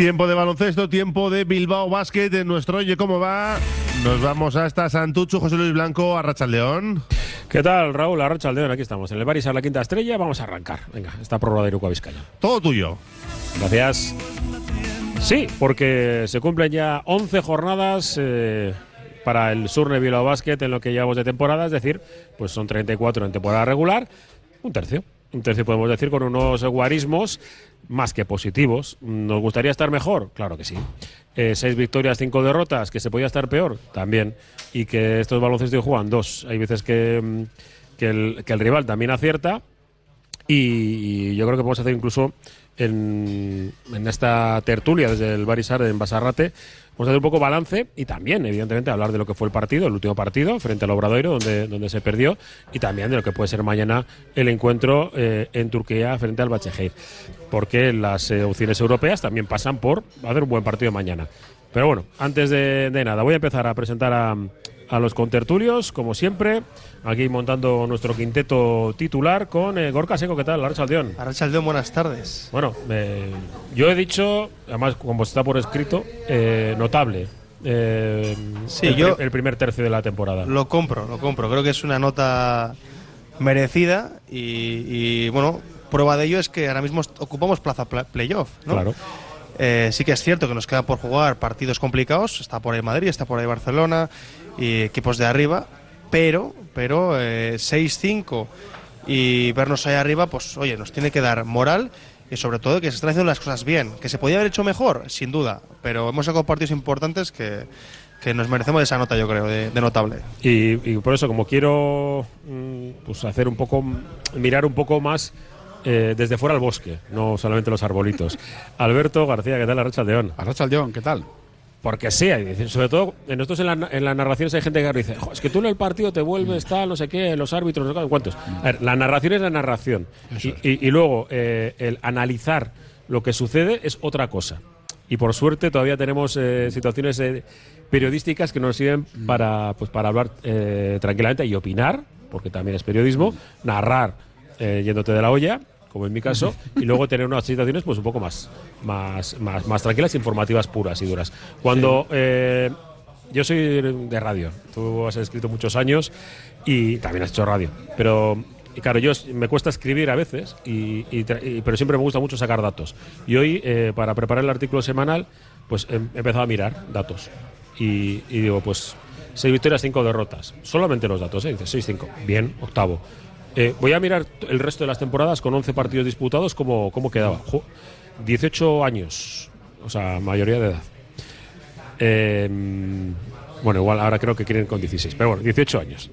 Tiempo de baloncesto, tiempo de Bilbao Basket en nuestro Oye Cómo Va. Nos vamos hasta Santucho, José Luis Blanco, a León. ¿Qué tal, Raúl? Arracha León, aquí estamos. En el Barisar La Quinta Estrella, vamos a arrancar. Venga, esta prórroga de Iruko Vizcaya. Todo tuyo. Gracias. Sí, porque se cumplen ya 11 jornadas eh, para el Surne Bilbao Basket en lo que llevamos de temporada, es decir, pues son 34 en temporada regular, un tercio. Un tercio podemos decir con unos guarismos más que positivos. ¿Nos gustaría estar mejor? Claro que sí. Eh, seis victorias, cinco derrotas, que se podía estar peor, también. Y que estos baloncestos juegan dos. Hay veces que, mm, que, el, rival también acierta. Y, yo creo que podemos hacer incluso en, en esta tertulia desde el Barisar en Basarrate Vamos a hacer un poco balance y también, evidentemente, hablar de lo que fue el partido, el último partido, frente al Obradoiro, donde, donde se perdió, y también de lo que puede ser mañana el encuentro eh, en Turquía frente al Bacheheir. Porque las eh, opciones europeas también pasan por hacer un buen partido mañana. Pero bueno, antes de nada, voy a empezar a presentar a, a los contertulios, como siempre. Aquí montando nuestro quinteto titular con eh, Gorka Seco. ¿Qué tal, Arrachaldeón? Arrachaldeón, buenas tardes. Bueno, yo he dicho, además, como está por escrito, eh, notable. Eh, sí, el, yo el primer tercio de la temporada. Lo compro, lo compro. Creo que es una nota merecida y, bueno, prueba de ello es que ahora mismo ocupamos plaza playoff, ¿no? Claro. Eh, sí que es cierto que nos queda por jugar partidos complicados. Está por ahí Madrid, está por ahí Barcelona y equipos de arriba. Pero, pero eh, 6-5 y vernos ahí arriba, pues oye, nos tiene que dar moral y sobre todo que se están haciendo las cosas bien. Que se podía haber hecho mejor, sin duda. Pero hemos sacado partidos importantes que, que nos merecemos esa nota, yo creo, de, notable. Y, por eso, como quiero mm, pues hacer un poco, mirar un poco más eh, desde fuera al bosque, no solamente los arbolitos. Alberto García, ¿qué tal? Arracha León. Arracha León, ¿qué tal? Porque sí, sobre todo en nosotros en, la, en las narraciones hay gente que dice, es que tú en el partido te vuelves tal, no sé qué, los árbitros, no sé cuántos. A ver, la narración es la narración. Y, luego eh, el analizar lo que sucede es otra cosa. Y por suerte todavía tenemos eh, situaciones periodísticas que nos sirven mm. para, pues, para hablar tranquilamente y opinar, porque también es periodismo, narrar yéndote de la olla como en mi caso, y luego tener unas situaciones pues un poco más, más, más, más tranquilas, informativas, puras y duras. Cuando eh, yo soy de radio, tú has escrito muchos años y también has hecho radio, pero claro, yo me cuesta escribir a veces, y, pero siempre me gusta mucho sacar datos. Y hoy, eh, para preparar el artículo semanal, pues he empezado a mirar datos. Y, digo, pues seis victorias, cinco derrotas. Solamente los datos, ¿eh? Dice 6-5. Bien, octavo. Eh, voy a mirar el resto de las temporadas con 11 partidos disputados, cómo, cómo quedaba. 18 años, o sea, mayoría de edad. Em, bueno, igual ahora creo que quieren con 16, pero bueno, 18 años.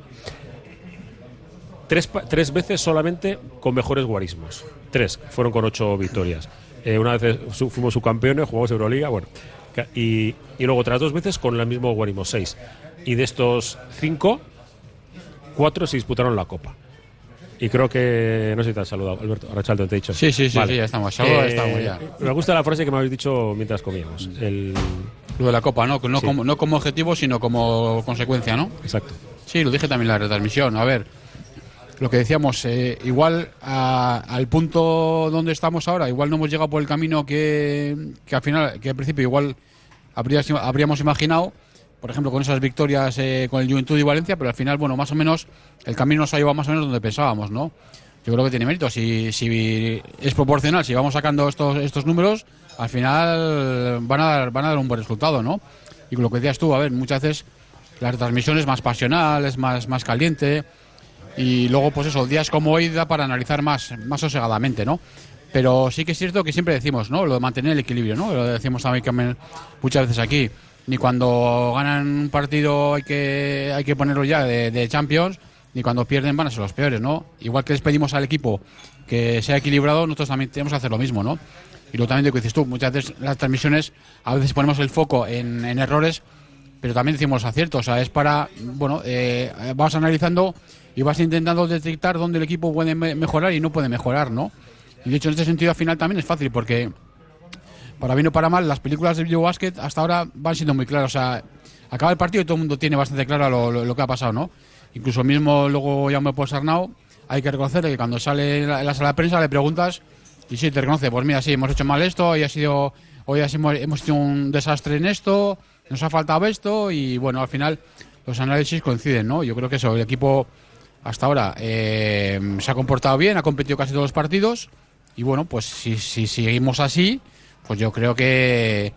Tres, tres veces solamente con mejores guarismos. Tres, fueron con ocho victorias. Eh, una vez fuimos subcampeones, jugamos Euroliga, bueno. Y, y, luego otras dos veces con el mismo guarismo, seis. Y de estos cinco, cuatro se disputaron la Copa. Y creo que. No sé si te has saludado, Alberto. Arrachaldo, te he dicho. Sí, sí, sí, ya estamos. Eh, estamos ya. Me gusta la frase que me habéis dicho mientras comíamos. El... Lo de la copa, ¿no? No, como, no como objetivo, sino como consecuencia, ¿no? Exacto. Sí, lo dije también en la retransmisión. A ver, lo que decíamos, eh, igual al punto donde estamos ahora, igual no hemos llegado por el camino que, que al final, que al principio igual habríamos imaginado por ejemplo, con esas victorias eh, con el Juventud y Valencia, pero al final, bueno, más o menos el camino nos ha llevado más o menos donde pensábamos, ¿no? Yo creo que tiene mérito. Si, si es proporcional, si vamos sacando estos, estos números, al final van a, dar, van a dar un buen resultado, ¿no? Y con lo que decías tú, a ver, muchas veces la transmisión es más pasional, es más, más caliente, y luego, pues eso, días como hoy da para analizar más, más sosegadamente, ¿no? Pero sí que es cierto que siempre decimos, ¿no? Lo de mantener el equilibrio, ¿no? Lo decimos también muchas veces aquí ni cuando ganan un partido hay que, hay que ponerlo ya de, Champions, ni cuando pierden van a ser los peores, ¿no? Igual que les pedimos al equipo que sea equilibrado, nosotros también tenemos que hacer lo mismo, ¿no? Y lo también de que dices tú, muchas veces las transmisiones, a veces ponemos el foco en, errores, pero también decimos aciertos, o sea, es para, bueno, eh, vamos analizando y vas intentando detectar dónde el equipo puede mejorar y no puede mejorar, ¿no? Y de hecho, en este sentido, al final también es fácil, porque para bien o para mal, las películas de video basket hasta ahora van siendo muy claras. O sea, acaba el partido y todo el mundo tiene bastante claro lo, que ha pasado, ¿no? Incluso mismo luego ya me puedo Sarnau, hay que reconocer que cuando sale en la, sala de prensa le preguntas y sí, te reconoce, pues mira, sí, hemos hecho mal esto y ha sido hoy hemos, hemos hecho un desastre en esto, nos ha faltado esto y bueno, al final los análisis coinciden, ¿no? Yo creo que eso, el equipo hasta ahora eh, se ha comportado bien, ha competido casi todos los partidos y bueno, pues si, si seguimos así, pues yo creo que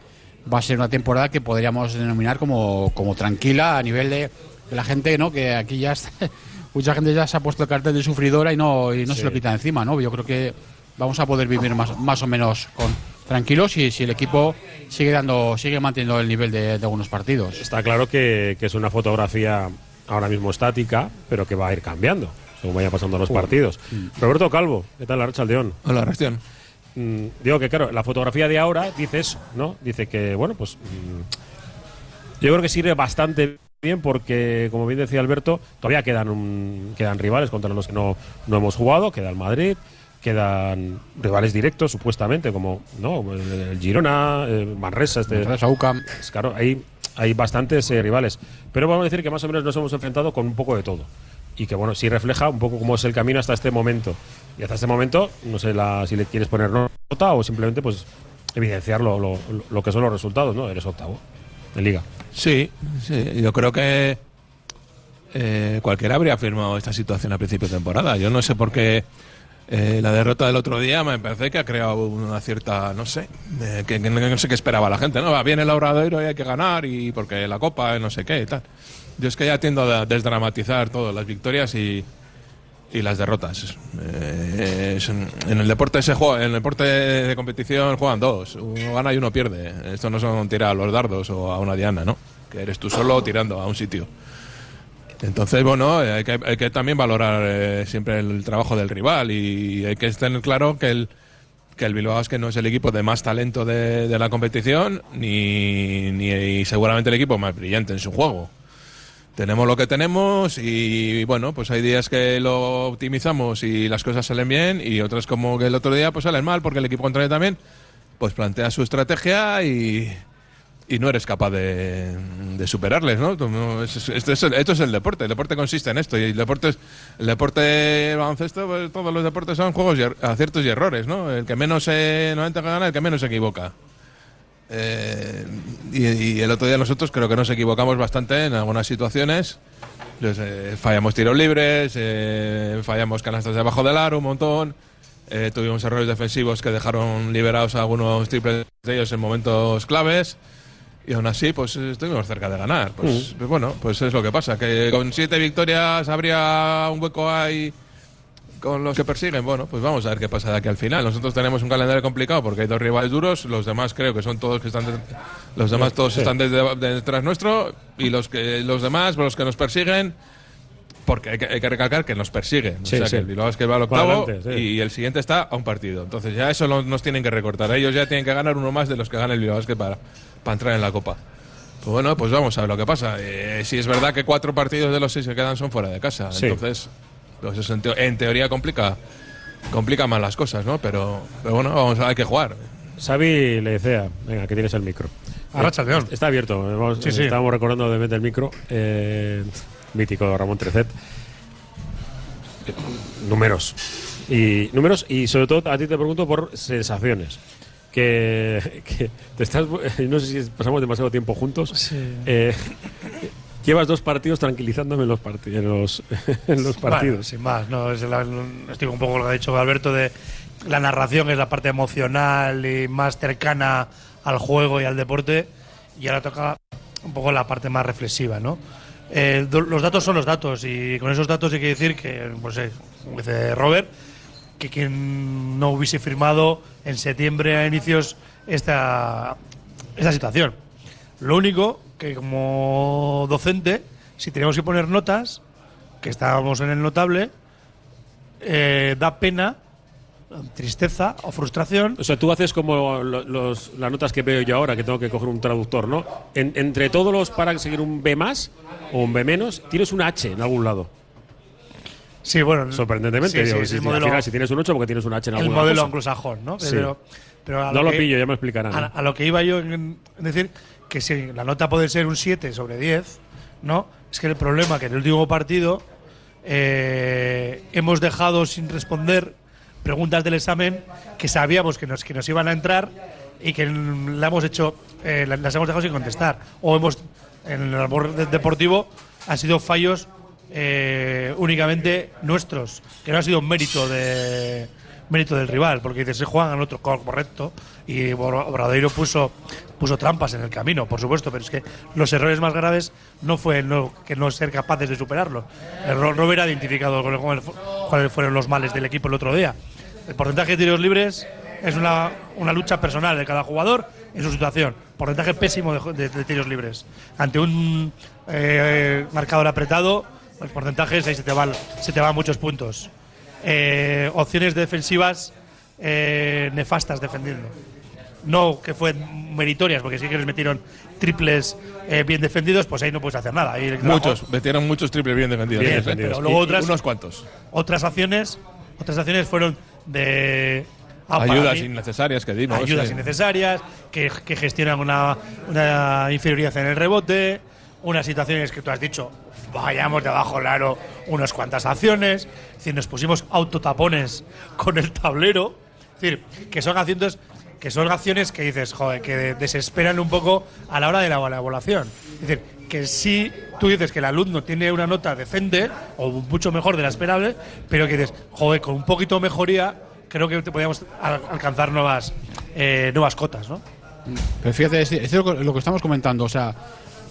va a ser una temporada que podríamos denominar como, como tranquila a nivel de, de la gente, ¿no? Que aquí ya está, mucha gente ya se ha puesto el cartel de sufridora y no, y no se lo quita encima, ¿no? Yo creo que vamos a poder vivir más, más o menos con tranquilos si, si el equipo sigue dando sigue manteniendo el nivel de, de algunos partidos. Está claro que, que es una fotografía ahora mismo estática, pero que va a ir cambiando según vayan pasando los partidos. Roberto Calvo, ¿qué tal, Arrachaldeón? Hola, Rastión. Mm, digo que, claro, la fotografía de ahora dice eso, ¿no? Dice que, bueno, pues. mm, yo creo que sirve bastante bien porque, como bien decía Alberto, todavía quedan, un- quedan rivales contra los que no, no hemos jugado. Queda el Madrid, quedan rivales directos, supuestamente, como ¿no? el, el Girona, eh, Manresa, este. Manresa, UCAM. Pues claro, hay, hay bastantes eh, rivales. Pero vamos a decir que más o menos nos hemos enfrentado con un poco de todo. Y que bueno, sí refleja un poco cómo es el camino hasta este momento. Y hasta este momento, no sé la, si le quieres poner nota o simplemente pues evidenciar lo, lo- lo que son los resultados, ¿no? Eres octavo en liga. Sí, sí, yo creo que eh, cualquiera habría firmado esta situación a principio de temporada. Yo no sé por qué eh, la derrota del otro día me parece que ha creado una cierta, no sé, eh, que, no sé qué esperaba la gente. No, va bien el Obradoiro y hay que ganar y porque la Copa, no sé qué y tal. Yo es que ya tiendo a desdramatizar todo, las victorias y, y las derrotas. Eh, es en el deporte se juega, en el deporte de competición juegan dos, uno gana y uno pierde. Esto no son tirar a los dardos o a una diana, ¿no? Que eres tú solo tirando a un sitio. Entonces, bueno, hay que, hay que también valorar eh, siempre el trabajo del rival y hay que tener claro que el, que el Bilbao que no es el equipo de más talento de, la competición ni, ni seguramente el equipo más brillante en su juego tenemos lo que tenemos y bueno, pues hay días que lo optimizamos y las cosas salen bien y otras como que el otro día pues salen mal porque el equipo contrario también pues plantea su estrategia y, y no eres capaz de, de superarles, ¿no? Esto es, el, el deporte, el deporte consiste en esto y el deporte el deporte baloncesto, pues, todos los deportes son juegos y er- aciertos y errores, ¿no? El que menos se normalmente gana, el que menos se equivoca. Eh, y, y el otro día nosotros creo que nos equivocamos bastante en algunas situaciones. Pues, eh, fallamos tiros libres, eh, fallamos canastas debajo del aro un montón. eh, tuvimos errores defensivos que dejaron liberados a algunos triples de ellos en momentos claves. Y aún así, pues estuvimos cerca de ganar. Pues, pues bueno, pues es lo que pasa. Que con siete victorias habría un hueco ahí con los que persiguen, bueno, pues vamos a ver qué pasa de aquí al final. Nosotros tenemos un calendario complicado porque hay dos rivales duros, los demás creo que son todos que están de- los demás todos están desde- detrás nuestro y los que los demás, los que nos persiguen porque hay que, hay que recalcar que nos persiguen, Sí, o sea sí. que el Bilbao es que va al octavo adelante, y el siguiente está a un partido. Entonces ya eso lo- nos tienen que recortar. Ellos ya tienen que ganar uno más de los que gana el Bilbao Basket para, para entrar en la Copa. Pues bueno, pues vamos a ver lo que pasa. Eh, si es verdad que cuatro partidos de los seis que quedan son fuera de casa, entonces pues eso en, en teoría complica complica más las cosas, ¿no? Pero, pero bueno, vamos, hay que jugar. Xavi le decía, venga, que tienes el micro. Eh, Está abierto, hemos- Sí, sí. estábamos recordando de meter el micro. eh, mítico Ramón Trecet. Eh, Números. Y números y sobre todo a ti te pregunto por sensaciones. Que, que te estás no sé si pasamos demasiado tiempo juntos. Eh, llevas dos partidos tranquilizándome en los, parti- en los, en los Bueno, partidos. sin más, no, es la- estoy un poco lo que ha dicho Alberto de la narración es la parte emocional y más cercana al juego y al deporte y ahora toca un poco la parte más reflexiva, ¿no? Eh, los datos son los datos y con esos datos hay que decir que, pues, eh, dice Robert, que quien no hubiese firmado en septiembre a inicios esta, esta situación. Lo único que como docente, si tenemos que poner notas, que estábamos en el notable, eh, da pena, tristeza o frustración. O sea, tú haces como lo- los, las notas que veo yo ahora, que tengo que coger un traductor, ¿no? En- entre todos los para conseguir un B más o un B menos, tienes una H en algún lado. Sí, bueno, Sorprendentemente, sí, sí, si, el al modelo, final, si tienes un 8, porque tienes un H en el alguna modelo cosa. anglosajón, ¿no? Pero, pero a No lo pillo, ya me explicarán. A, a lo que iba yo en, en decir que si la nota puede ser un 7 sobre 10, ¿no? Es que el problema que en el último partido eh, hemos dejado sin responder preguntas del examen que sabíamos que nos, que nos iban a entrar y que la hemos hecho, eh, la- las hemos dejado sin contestar. O hemos, en el labor de- deportivo, han sido fallos eh, únicamente nuestros, que no ha sido mérito de mérito del rival, porque dices, se juegan al otro co- correcto y Obradoiro puso puso trampas en el camino, por supuesto, pero es que los errores más graves no fue no, que no ser capaces de superarlos. Robert ha identificado cuáles fueron los males del equipo el otro día. El porcentaje de tiros libres es una, una lucha personal de cada jugador en su situación. Porcentaje pésimo de tiros libres. Ante un eh, marcador apretado, los porcentajes ahí se te van, se te van muchos puntos. Eh, opciones defensivas eh, nefastas defendiendo. No que fueron meritorias, porque sí que les metieron triples eh, bien defendidos, pues ahí no puedes hacer nada. Ahí Muchos, metieron muchos triples bien defendidos. Bien Sí, sí. defendidos. Pero luego otras- unos cuantos. Otras acciones, otras acciones fueron de ah, Ayudas mí- innecesarias que dimos. ayudas sí. innecesarias, que, que gestionan una, una inferioridad en el rebote, unas situaciones que tú has dicho, vayamos de abajo, claro, unas cuantas acciones, es decir, nos pusimos autotapones con el tablero, es decir, que son acciones que son acciones que dices, joder, que desesperan un poco a la hora de la evaluación. Es decir, que si tú dices que el alumno tiene una nota decente o mucho mejor de la esperable, pero que dices, joder, con un poquito de mejoría, creo que te podríamos al- alcanzar nuevas, eh, nuevas cotas, ¿no? Pero fíjate, es, es lo, que- estamos comentando. O sea,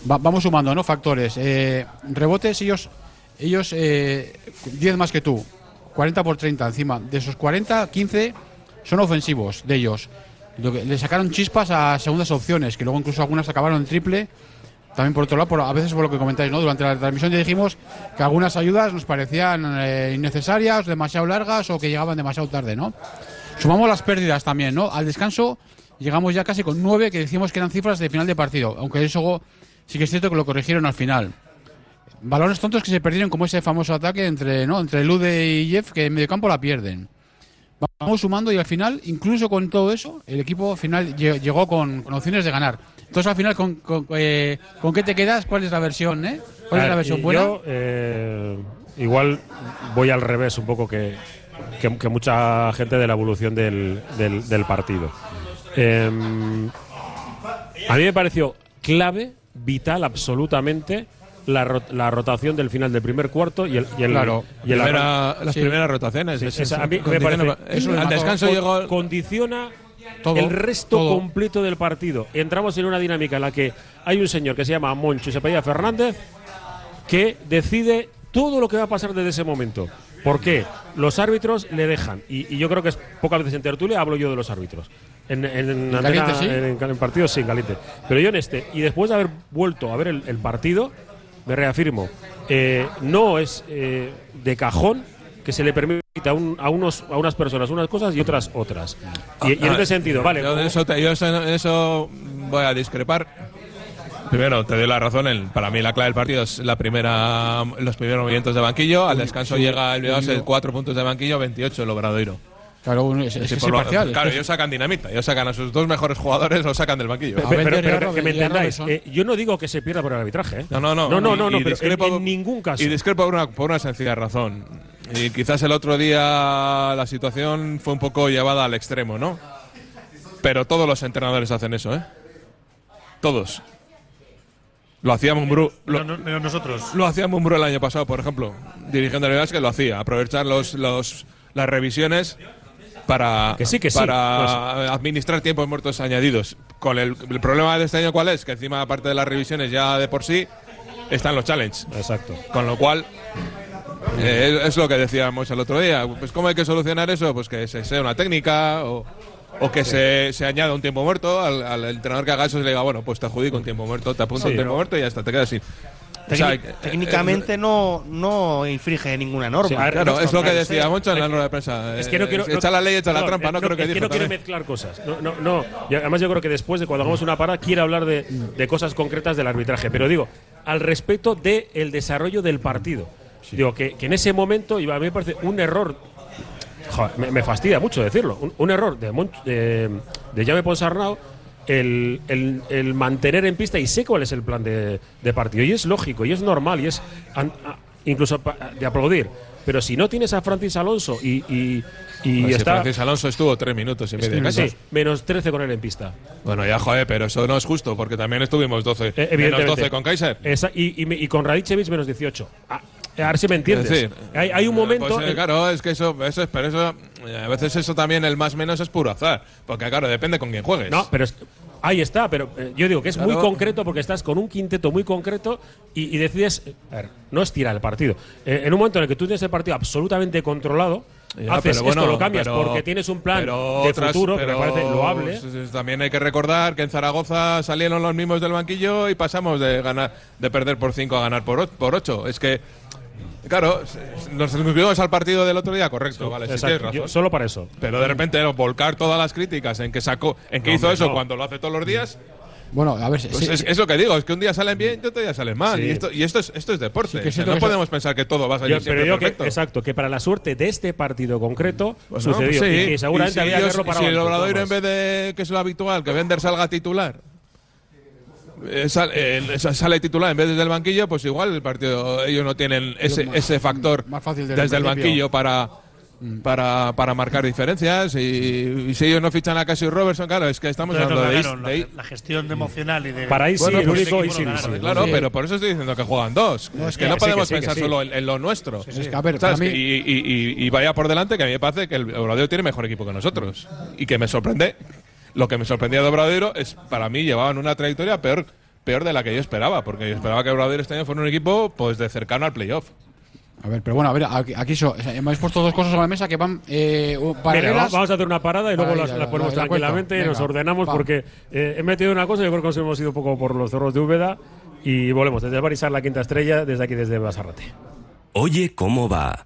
va- vamos sumando, ¿no? Factores. Eh, rebotes, ellos, ellos eh, 10 más que tú. 40 por 30 encima. De esos 40, 15 son ofensivos de ellos. Le sacaron chispas a segundas opciones, que luego incluso algunas acabaron en triple. También por otro lado, a veces por lo que comentáis, ¿no? Durante la transmisión ya dijimos que algunas ayudas nos parecían eh, innecesarias, demasiado largas o que llegaban demasiado tarde, ¿no? Sumamos las pérdidas también, ¿no? Al descanso llegamos ya casi con nueve que decimos que eran cifras de final de partido, aunque eso sí que es cierto que lo corrigieron al final. Balones tontos que se perdieron como ese famoso ataque entre, ¿no? entre Lude y Jeff que en medio campo la pierden. Vamos sumando y al final, incluso con todo eso, el equipo al final lle- llegó con, con opciones de ganar. Entonces al final, ¿con, con, eh, ¿con qué te quedas? ¿Cuál es la versión? Eh? ¿Cuál A es la ver, versión y buena? Yo, eh, igual voy al revés un poco que, que, que mucha gente de la evolución del, del, del partido. Eh, a mí me pareció clave, vital, absolutamente, la, la rotación del final del primer cuarto y el, y el, Claro. y el Primera- las Sí. primeras rotaciones. Sí, es- esa- es- a mí me parece- es- es al descanso con- llegó. condiciona Todo, el resto todo. completo del partido. Entramos en una dinámica en la que hay un señor que se llama Moncho y se apellida Fernández que decide todo lo que va a pasar desde ese momento. ¿Por qué? Los árbitros le dejan, y, y yo creo que es pocas veces en tertulia hablo yo de los árbitros. En, en, en antena- sí? en- partidos sí, en caliente. Pero yo en este, y después de haber vuelto a ver el, el partido, me reafirmo, eh, no es eh, de cajón que se le permita a, un- a unos, a unas personas unas cosas y otras otras. Y, y en Ah, este sentido, vale. Yo, de eso, te- yo eso- en eso voy a discrepar. Primero, te doy la razón. el- para mí, la clave del partido es la primera, los primeros movimientos de banquillo. Al descanso llega el Bilbao, el 4 puntos de banquillo, 28 el Obradoiro. Claro, es, es- Sí, es por lo- imparcial. claro, ellos sacan dinamita. Ellos sacan a sus dos mejores jugadores, los sacan del banquillo. Pero, que me entendáis, eh, yo no digo que se pierda por el arbitraje. ¿eh? No, no, no. No, no, no, Y- no, y pero en, discrepo- en ningún caso. Y discrepo por una, por una sencilla razón. Y quizás el otro día la situación fue un poco llevada al extremo, ¿no? Pero todos los entrenadores hacen eso, ¿eh? Todos. Lo hacía Mumbrú. Lo, No, no, no, nosotros. lo hacía Mumbrú el año pasado, por ejemplo. Dirigiendo el que lo hacía. Aprovechar los, los, las revisiones para, Que sí, que sí, para administrar tiempos muertos añadidos. Con el, el problema de este año, ¿cuál es? Que encima, aparte de las revisiones ya de por sí, están los challenges. Exacto. Con lo cual, eh, es, lo que decíamos el otro día. Pues ¿cómo hay que solucionar eso? Pues que se sea una técnica o, o que se, se añada un tiempo muerto al, al entrenador que haga eso y le diga, bueno, pues te adjudico un tiempo muerto, te apunto Sí, un tiempo no. muerto y ya está, te quedas así. O sea, Técnic- eh, técnicamente no, no infringe ninguna norma. Sí, a ver, Claro, no, es lo que decía. Moncho en la rueda de prensa. Es que no Eh, quiero. Echa la ley, echa la trampa, eh, no creo que es que dijo no quiero también. mezclar cosas. No, no, además, yo creo que después de cuando hagamos una parada, quiero hablar de, de cosas concretas del arbitraje. Pero digo, al respecto del desarrollo del partido. Digo, que, que en ese momento, y a mí me parece un error. joder, me, me fastidia mucho decirlo. Un, un error de, Mon- de, de Jaume Ponsarnau el, el- el mantener en pista y sé cuál es el plan de, de partido. Y es lógico, y es normal, y es an- a- incluso pa- de aplaudir. Pero si no tienes a Francis Alonso y, y, y Pues si está. Francis Alonso estuvo tres minutos y medio casi. Sí, menos 13 con él en pista. Bueno, ya, joder, pero eso no es justo, porque también estuvimos 12. Eh, menos evidentemente. 12 con Kaiser. Esa- y con Radicevic menos 18. Ah, a ver si me entiendes. Es decir, hay, hay un momento. Pues, eh, claro, es que eso, eso es, pero eso, eh, a veces eso también, el más menos es puro azar. Porque, claro, depende con quién juegues. No, pero es- ahí está, pero eh, yo digo que es muy Claro. concreto porque estás con un quinteto muy concreto y, y decides, eh, a ver, no estirar el partido. Eh, en un momento en el que tú tienes el partido absolutamente controlado, Ya, haces pero bueno, esto, lo cambias pero- porque tienes un plan pero de otras- futuro que pero me parece loable. También hay que recordar que en Zaragoza salieron los mismos del banquillo y pasamos de ganar de perder por 5 a ganar por 8. Es que, claro, nos suscribimos al partido del otro día, correcto, vale, sí tienes razón. yo- solo para eso. Pero de repente no, volcar todas las críticas en que sacó, en que No, hizo hombre, eso no. cuando lo hace todos los días, Bueno, a ver, pues sí, es, es lo que digo, es que un día salen bien y otro día salen mal. Sí. Y esto, y esto es, esto es deporte. Sí, que O sea, siento no que podemos pensar que todo va a salir Yo- pero siempre digo que, perfecto. exacto, que para la suerte de este partido concreto Pues no, sucedió. pues sí. Y que seguramente Y si había que ellos- parado Si el nada en vez de que es lo habitual, que Bender salga titular, eh, sal- eh, sa- sale titular en vez de desde el banquillo, pues igual el partido, ellos no tienen ese, más- ese factor más fácil desde desde el banquillo para. Para, para marcar diferencias y, y si ellos no fichan a Casey Robertson, claro, es que estamos Entonces hablando no de, ganaron, de- la, la gestión emocional y de. Para ahí sí, Bueno, el pues único. Claro, Sí. pero por eso estoy diciendo que juegan dos. es que no podemos que sí, que pensar sí. solo en, en lo nuestro. Es que, a ver, para ¿Sabes? mí- Y, y- y- y vaya por delante que a mí me parece que el Obradoiro tiene mejor equipo que nosotros. Y que me sorprende. Lo que me sorprendía de Obradoiro es, para mí, llevaban una trayectoria peor, peor de la que yo esperaba. Porque yo esperaba que Obradoiro este año fuera un equipo pues de cercano al playoff. A ver, pero bueno, a ver, aquí, aquí so- o sea, hemos puesto dos cosas sobre la mesa que van eh, paralelas. vamos a hacer una parada y luego Ahí, las, la- las ponemos la- la tranquilamente y nos ordenamos va. porque eh, he metido una cosa y yo creo que nos hemos ido un poco por los cerros de Úbeda y volvemos desde el Barisar la quinta estrella, desde aquí desde Basarrate. Oye, ¿cómo va?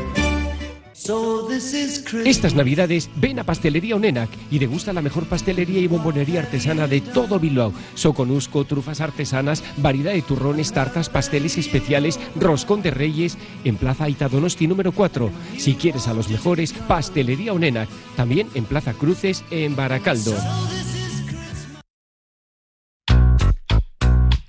Estas navidades ven a Pastelería Onenac y degusta la mejor pastelería y bombonería artesana de todo Bilbao. Soconusco, trufas artesanas, variedad de turrones, tartas, pasteles especiales, roscón de reyes en Plaza Aita Donosti número 4. Si quieres a los mejores, Pastelería Onenac. También en Plaza Cruces en Baracaldo.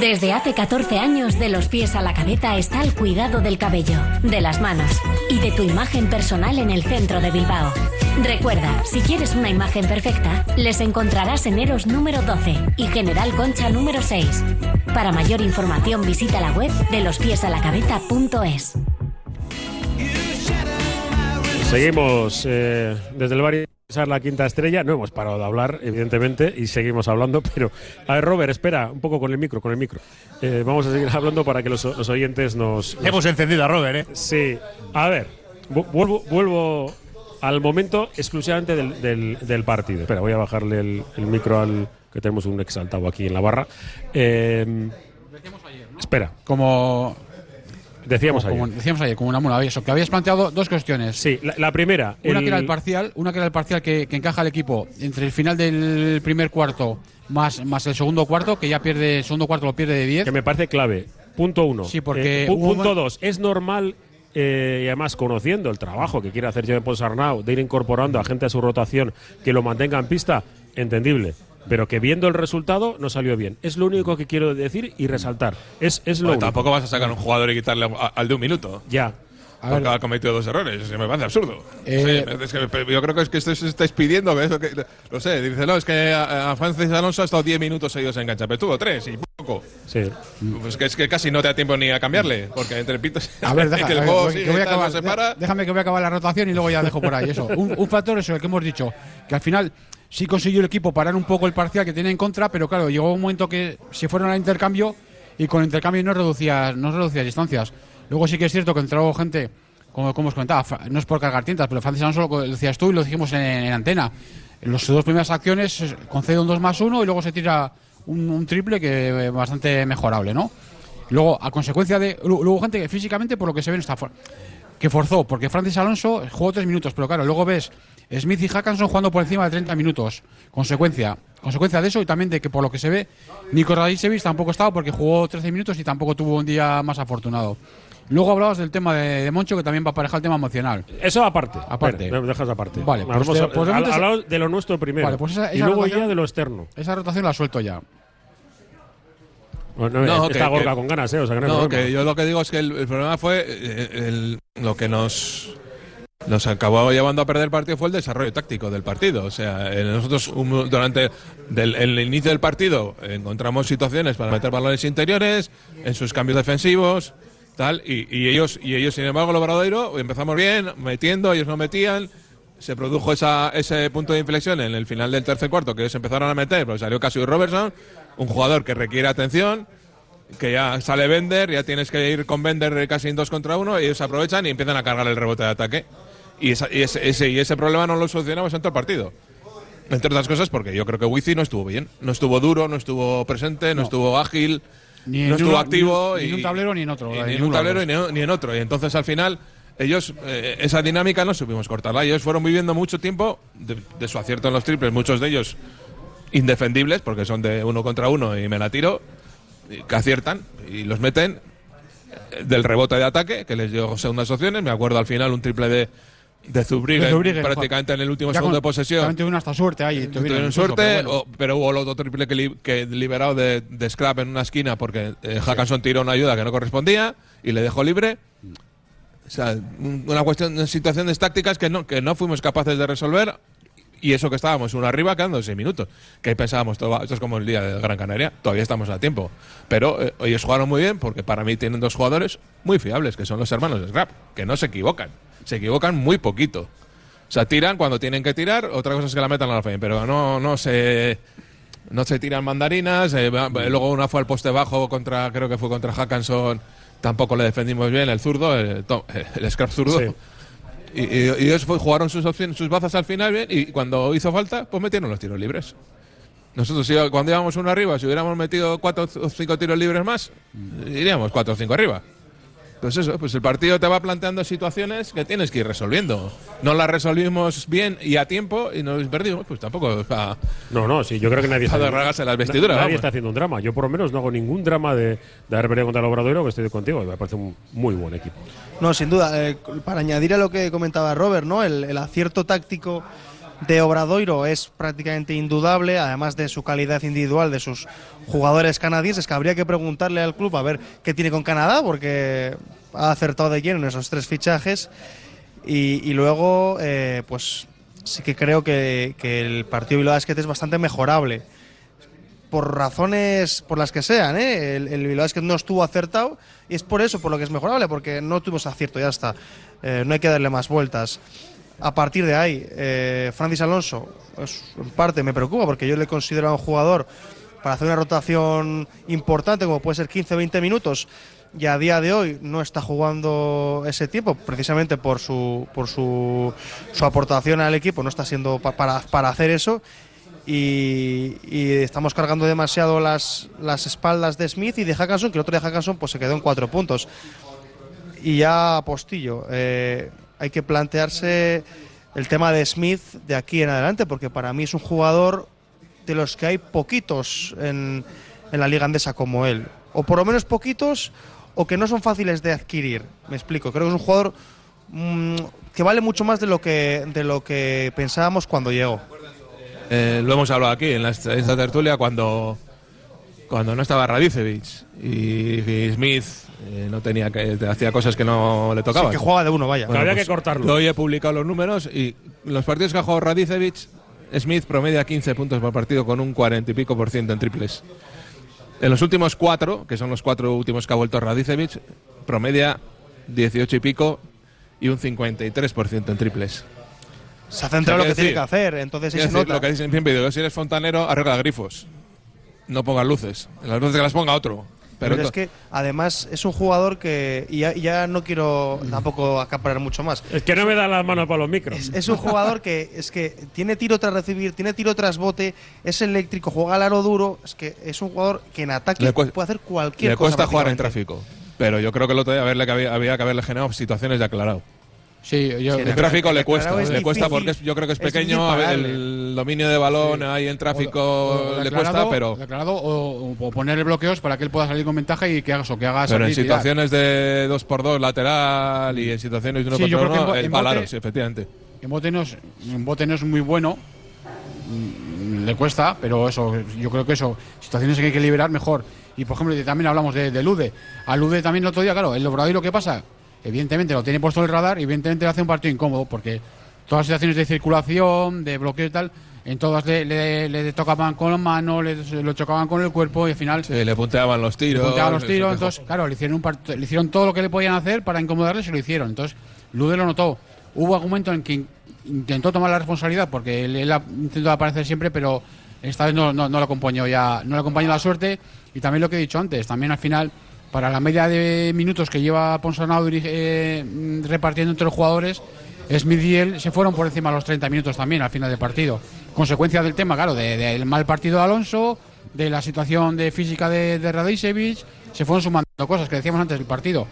Desde hace 14 años, de los pies a la cabeza está el cuidado del cabello, de las manos y de tu imagen personal en el centro de Bilbao. Recuerda, si quieres una imagen perfecta, les encontrarás en Eros número 12 y General Concha número 6. Para mayor información visita la web de lospiesalacabeza.es. Seguimos eh, desde el Barisar la quinta estrella. No hemos parado de hablar, evidentemente, y seguimos hablando, pero... A ver, Robert, espera, un poco con el micro, con el micro. Eh, vamos a seguir hablando para que los, los oyentes nos, Hemos encendido a Robert, ¿eh? Sí. A ver, vu- vuelvo, vuelvo al momento exclusivamente del, del- del partido. Espera, voy a bajarle el, el micro al que tenemos un exaltado aquí en la barra. Eh, espera, Como decíamos como, ayer. como decíamos ayer, como una mula, eso, que habías planteado dos cuestiones. Sí, la, la primera. Una el- que era el parcial, una que era el parcial que, que encaja el equipo entre el final del primer cuarto más, más el segundo cuarto, que ya pierde, el segundo cuarto lo pierde de 10. que me parece clave. Punto uno. Sí, porque Eh, pu- punto un- dos. Es normal eh, y además conociendo el trabajo que quiere hacer Jean Paul Sarnau de ir incorporando a gente a su rotación que lo mantenga en pista, entendible. Pero que viendo el resultado no salió bien. Es lo único que quiero decir y resaltar. Es, es lo Bueno, único. tampoco vas a sacar a un jugador y quitarle a- al de un minuto. Ya. Porque ha cometido dos errores. Me parece absurdo. Eh, Sí, es que yo creo que es que esto estáis pidiendo. Eso, que, no sé, dice, no, es que a, a Francis Alonso ha estado 10 minutos seguidos en cancha, pero tuvo 3 y poco. Sí. Pues que es que casi no te da tiempo ni a cambiarle, porque entre pitos. A ver, deja- que el a ver, juego voy- sigue que voy a acabar- se para. déjame que voy a acabar la rotación y luego ya dejo por ahí eso. Un, un factor es el que hemos dicho, que al final sí consiguió el equipo parar un poco el parcial que tiene en contra, pero claro, llegó un momento que se fueron al intercambio y con el intercambio no reducía, no reducía distancias. Luego sí que es cierto que entró gente, como, como os comentaba, no es por cargar tintas, pero Francis Alonso lo decías tú y lo dijimos en, en antena. En las dos primeras acciones concede un 2 más 1 y luego se tira un, triple que eh, bastante mejorable, ¿no? Luego, a consecuencia de. lu- Luego, gente que físicamente, por lo que se ve, está que forzó, porque Francis Alonso jugó tres minutos, pero claro, luego ves Smith y Hackanson jugando por encima de 30 minutos. Consecuencia. Consecuencia de eso y también de que, por lo que se ve, Nico Radicevic tampoco estaba porque jugó 13 minutos y tampoco tuvo un día más afortunado. Luego hablabas del tema de, de Moncho, que también va a aparejar el tema emocional. Eso aparte. Aparte. Me dejas aparte. Vale, pues Vamos pues de al- lo nuestro primero. Vale, pues esa- y luego rotación- ya de lo externo. Esa rotación la suelto ya. Bueno, No, está que- Gorka que- con ganas, ¿eh? O sea, que no No, que yo lo que digo es que el, el problema fue el- lo que nos nos acabó llevando a perder el partido fue el desarrollo táctico del partido. O sea, eh, nosotros un- durante del- el inicio del partido encontramos situaciones para meter balones interiores en sus cambios defensivos, tal, y, ellos y ellos sin embargo el Obradoiro empezamos bien metiendo, ellos no metían. Se produjo esa, ese punto de inflexión en el final del tercer cuarto que ellos empezaron a meter, porque salió Casio Robertson, un jugador que requiere atención, que ya sale Bender, ya tienes que ir con Bender casi en dos contra uno, y ellos aprovechan y empiezan a cargar el rebote de ataque. Y, esa- y ese, ese- y ese problema no lo solucionamos en todo el partido. Entre otras cosas porque yo creo que Wizi no estuvo bien. No estuvo duro, no estuvo presente, no, estuvo ágil, Ni no estuvo activo. ni en un tablero ni en otro, y en ni en un tablero ni en, ni en otro. Y entonces al final ellos, eh, esa dinámica no supimos cortarla. Ellos fueron viviendo mucho tiempo de, de su acierto en los triples, muchos de ellos indefendibles porque son de uno contra uno y me la tiro, que aciertan y los meten eh, del rebote de ataque, que les dio segundas opciones. Me acuerdo al final un triple de, de Zubrigen, De prácticamente en el último Ya segundo con- de posesión. tuvieron hasta suerte ahí. tuvieron Tuvieron incluso, suerte, pero bueno. o- pero hubo el otro triple que, li- que liberado de, de Scrap en una esquina porque eh, Hackanson tiró una ayuda que no correspondía y le dejó libre. O sea, un- una cuestión de situaciones tácticas que no, que no fuimos capaces de resolver y eso que estábamos uno arriba quedando seis minutos. Que pensábamos, todo esto es como el día de Gran Canaria, todavía estamos a tiempo. Pero eh, ellos jugaron muy bien porque para mí tienen dos jugadores muy fiables, que son los hermanos de Scrap, que no se equivocan. Se equivocan muy poquito. O sea, tiran cuando tienen que tirar, otra cosa es que la metan a la fe, pero no, no se no se tiran mandarinas, eh, luego una fue al poste bajo contra, creo que fue contra Hackanson, tampoco le defendimos bien, el zurdo, el, el scrap zurdo. Y, y- y ellos jugaron sus opciones, sus bazas al final bien, y cuando hizo falta, pues metieron los tiros libres. Nosotros si- cuando íbamos uno arriba, si hubiéramos metido cuatro o cinco tiros libres más, iríamos cuatro o cinco arriba. Pues eso, pues el partido te va planteando situaciones que tienes que ir resolviendo. No las resolvimos bien y a tiempo y nos perdimos, pues tampoco No, no, sí, yo creo que nadie está, rasgarse las vestiduras, nadie vamos. está haciendo un drama. Yo por lo menos no hago ningún drama de, de haber perdido contra el Obradoiro, que estoy contigo. Me parece un muy buen equipo. No, sin duda. eh, para añadir a lo que comentaba Robert, ¿no? El, el acierto táctico de Obradoiro es prácticamente indudable, además de su calidad individual de sus jugadores canadienses, que habría que preguntarle al club a ver qué tiene con Canadá, porque ha acertado de lleno en esos tres fichajes. Y, luego, eh, pues sí que creo que, el partido Bilbao Basket es bastante mejorable por razones por las que sean, ¿eh? el, el Basket no estuvo acertado y es por eso por lo que es mejorable, porque no tuvimos acierto, ya está. Eh, no hay que darle más vueltas. A partir de ahí, eh, Francis Alonso, en parte me preocupa porque yo le considero un jugador para hacer una rotación importante, como puede ser 15-20 minutos, y a día de hoy no está jugando ese tiempo, precisamente por su, por su, su aportación al equipo, no está siendo pa- para, para hacer eso. Y, y estamos cargando demasiado las, las espaldas de Smith y de Hackanson, que el otro de Hackanson pues, se quedó en cuatro puntos. Y ya Postillo, eh, hay que plantearse el tema de Smith de aquí en adelante, porque para mí es un jugador de los que hay poquitos en, la liga andesa como él. O por lo menos poquitos, o que no son fáciles de adquirir. Me explico. Creo que es un jugador mm, que vale mucho más de lo que, de lo que pensábamos cuando llegó. Eh, lo hemos hablado aquí en, la, esta tertulia cuando, cuando no estaba Radicevic y, y Smith eh, no tenía que hacía cosas que no le tocaban. Sí, que juega de uno, vaya. Que había pues, que cortarlo. Hoy he publicado los números y los partidos que ha jugado Radicevic, Smith promedia 15 puntos por partido con un 40 y pico por ciento en triples. En los últimos cuatro, que son los cuatro últimos que ha vuelto Radicevic, promedia 18 y pico y un 53% en triples. Se ha centrado lo que tiene que hacer, entonces se decir, nota. Lo que dicen siempre, digo, si eres fontanero, arregla grifos. No pongas luces. Las luces que las ponga otro. Pero, Pero es que además es un jugador que y ya, ya no quiero tampoco acaparar mucho más. Es que no me dan las manos para los micros. Es, es un jugador que es que tiene tiro tras recibir, tiene tiro tras bote, es eléctrico, juega al aro duro, es que es un jugador que en ataque Le puede hacer cualquier le cosa. cuesta jugar en tráfico. Pero yo creo que el otro día había, había que haberle generado situaciones de aclarado. Sí, yo. Sí, El tráfico el le cuesta, le cuesta porque es- yo creo que es pequeño, a ver, pararle. el dominio de balón ahí en tráfico le cuesta, pero, Declarado o, o ponerle bloqueos para que él pueda salir con ventaja y que haga eso, que haga pero en y situaciones de 2x2 lateral y en situaciones de 1 Sí, contra yo creo que en 1, bo- el balaro, sí, efectivamente. En bote no es, en bote no es muy bueno, mm, le cuesta, pero eso, yo creo que eso, situaciones que hay que liberar mejor. Y por ejemplo, también hablamos de, de Lude. A Lude también el otro día, claro, el Obradoiro, ¿qué pasa? Evidentemente lo tiene puesto en el radar y evidentemente le hace un partido incómodo porque todas las situaciones de circulación, de bloqueo y tal, en todas le, le- le tocaban con la mano, le, lo chocaban con el cuerpo y al final Sí, le punteaban los tiros. le punteaban los tiros, entonces, claro, le hicieron, un part- le hicieron todo lo que le podían hacer para incomodarle y se lo hicieron. Entonces, Lude lo notó. Hubo algún momento en que in- intentó tomar la responsabilidad porque él, él ha intentado aparecer siempre, pero esta vez no, no, no le acompañó ya, no le acompañó la suerte. Y también lo que he dicho antes, también al final, para la media de minutos que lleva Ponsonado dirige- eh, repartiendo entre los jugadores, Smith y él se fueron por encima de los 30 minutos también al final del partido. Consecuencia del tema, claro, de- del mal partido de Alonso, de la situación de física de, de Radicevich, se fueron sumando cosas que decíamos antes del partido.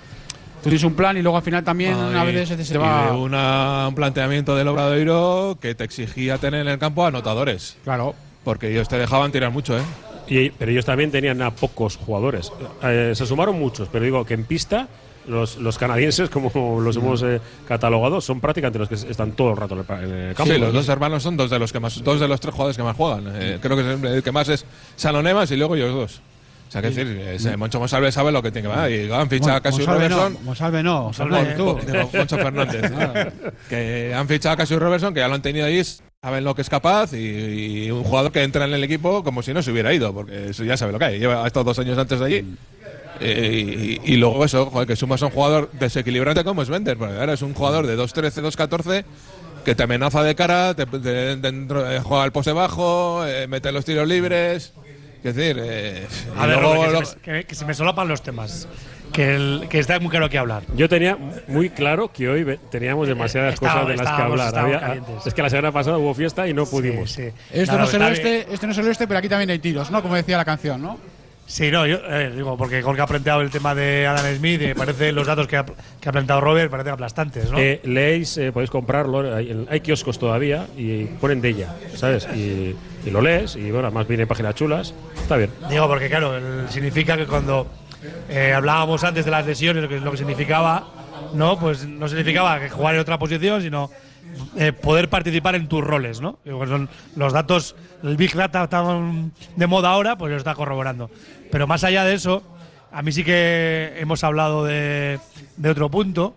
Tú tienes un plan y luego al final también Ah, a y- veces se, va. de una- un planteamiento del Obradoiro que te exigía tener en el campo anotadores. Claro. Porque ellos te dejaban tirar mucho, ¿eh? Y- pero ellos también tenían a pocos jugadores. Eh, se sumaron muchos, pero digo que en pista los, los canadienses, como los hemos eh, catalogado, son prácticamente los que están todo el rato en el, campo. Sí, los dos hermanos son dos de los que más, dos de los tres jugadores que más juegan. Eh, creo que el que más es Salonemas y luego ellos dos. O sea, que decir, ese Moncho Monsalve sabe lo que tiene que ver. Y han fichado a Cassius Monsalve Robertson. no, Monsalve no, Monsalve, Monsalve Moncho Fernández. que han fichado a Cassius Robertson, que ya lo han tenido ahí, saben lo que es capaz. Y, y un jugador que entra en el equipo como si no se hubiera ido, porque eso ya sabe lo que hay. Lleva ha estado dos años antes de allí. Eh, y, y luego eso, joder, que sumas a un jugador desequilibrante como es Bender, porque ahora es un jugador de 2-13, 2-14 que te amenaza de cara, te, eh, juega el pose bajo, eh, mete los tiros libres. Es decir, eh, y A ver, luego Robert, que, lo- se me, que- que se me solapan los temas. Que, el- que está muy claro que hablar. Yo tenía muy claro que hoy teníamos demasiadas Estaba- cosas de las que hablar. Había- es que la semana pasada hubo fiesta y no pudimos. Sí, sí. Esto, Claro, no es el oeste, esto no es el oeste, pero aquí también hay tiros, ¿no? Como decía la canción, ¿no? Sí, no, yo eh, digo, porque Jorge ha planteado el tema de Adam Smith y me parece los datos que ha, que ha planteado Robert parecen aplastantes, ¿no? Eh, leéis, eh, podéis comprarlo, hay, hay kioscos todavía y ponen de ella, ¿sabes? Y, y lo lees y bueno, además viene páginas chulas, está bien. Digo, porque claro, el- significa que cuando eh, hablábamos antes de las lesiones, lo que, lo que significaba, no, pues no significaba jugar en otra posición, sino eh, poder participar en tus roles, ¿no? Pues, son los datos, el Big Data está de moda ahora, pues lo está corroborando. Pero más allá de eso, a mí sí que hemos hablado de, de otro punto,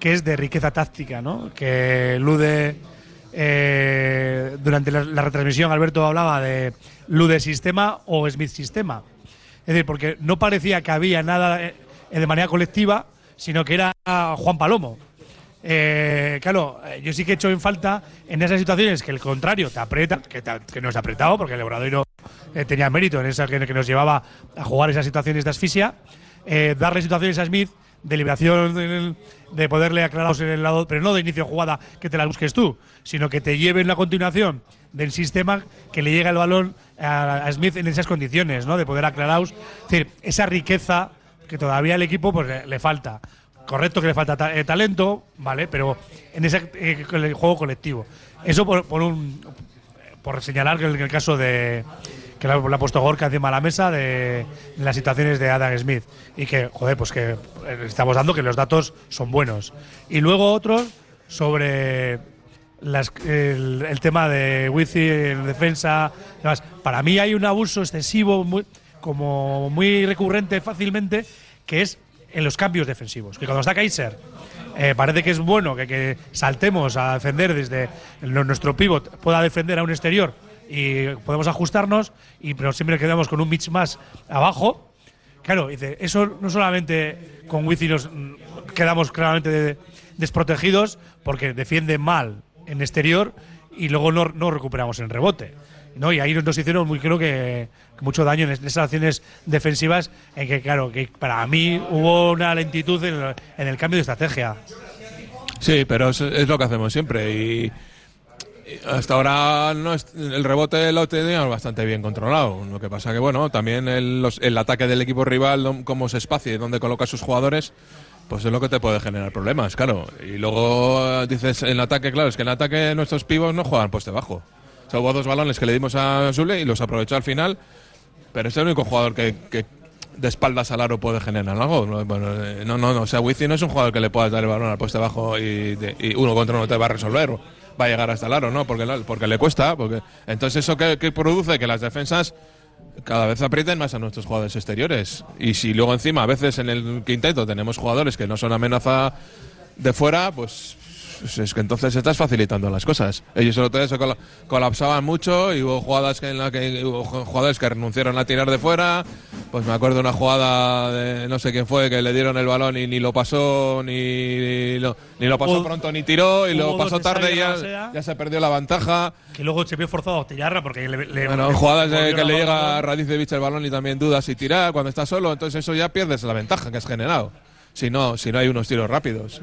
que es de riqueza táctica, ¿no? Que Lude eh, durante la retransmisión Alberto hablaba de Lude sistema o Smith sistema. Es decir, porque no parecía que había nada eh, de manera colectiva, sino que era Juan Palomo. Eh, claro, eh, yo sí que he hecho en falta en esas situaciones que el contrario te aprieta, que, te- que no es apretado, porque el Obradoiro eh, tenía mérito en esa que, nos llevaba a jugar esas situaciones de asfixia, eh, darle situaciones a Smith de liberación, el- de poderle aclarar en el lado, pero no de inicio de jugada que te la busques tú, sino que te lleve en la continuación del sistema que le llega el balón a, Smith en esas condiciones, ¿no? De poder aclararos. Es decir, esa riqueza que todavía al equipo pues, le, falta. Correcto que le falta ta- eh, talento, ¿vale? Pero en ese eh, el juego colectivo. Eso por, un por señalar que en el caso de que le ha, le ha puesto Gorka encima de la mesa de, de las situaciones de Adam Smith y que, joder, pues que eh, estamos dando que los datos son buenos. Y luego otro sobre las- el, el tema de Wizzy en defensa. demás. Para mí hay un abuso excesivo, muy, como muy recurrente fácilmente, que es en los cambios defensivos. Que cuando está Kaiser, eh, parece que es bueno que, que saltemos a defender desde el- nuestro pivot, pueda defender a un exterior y podemos ajustarnos, y pero siempre quedamos con un mitch más abajo. Claro, eso no solamente con Wizzy nos mm, quedamos claramente de- desprotegidos porque defiende mal en exterior y luego no, recuperamos en rebote. ¿no? Y ahí nos hicieron muy, creo que, mucho daño en es- en esas acciones defensivas en que, claro, que para mí hubo una lentitud en el, en el cambio de estrategia. Sí, pero es, lo que hacemos siempre y, hasta ahora no es- el rebote lo teníamos bastante bien controlado. Lo que pasa que bueno, también el, los- el ataque del equipo rival, cómo se espacia y dónde coloca sus jugadores, pues es lo que te puede generar problemas, claro. Y luego eh, dices en ataque, claro, es que en ataque nuestros pibos no juegan poste bajo. O sea, hubo dos balones que le dimos a Zule y los aprovechó al final, pero es el único jugador que, que de espaldas al aro puede generar algo. Eh, no, no, no. O sea, Wizzy no es un jugador que le puedas dar el balón al poste bajo y, y uno contra uno te va a resolver. Va a llegar hasta el aro, ¿no? Porque, porque le cuesta. porque Entonces, ¿eso qué, qué produce? Que las defensas cada vez aprieten más a nuestros jugadores exteriores. Y si luego encima, a veces en el quinteto, tenemos jugadores que no son amenaza de fuera, pues pues es que entonces estás facilitando las cosas. Ellos el otro día se cola- colapsaban mucho y hubo jugadas que en la que hubo ju- jugadores que renunciaron a tirar de fuera. Pues me acuerdo de una jugada de no sé quién fue que le dieron el balón y ni lo pasó ni lo, ni lo pasó pronto ni tiró y lo pasó de tarde y ya, ya se perdió la ventaja. Que luego se vio forzado a Tellarra porque le, le- Bueno, le- jugadas le que le llega a Radicevich el balón y también dudas si tirar cuando está solo, entonces eso ya pierdes la ventaja que has generado. Si no, si no hay unos tiros rápidos.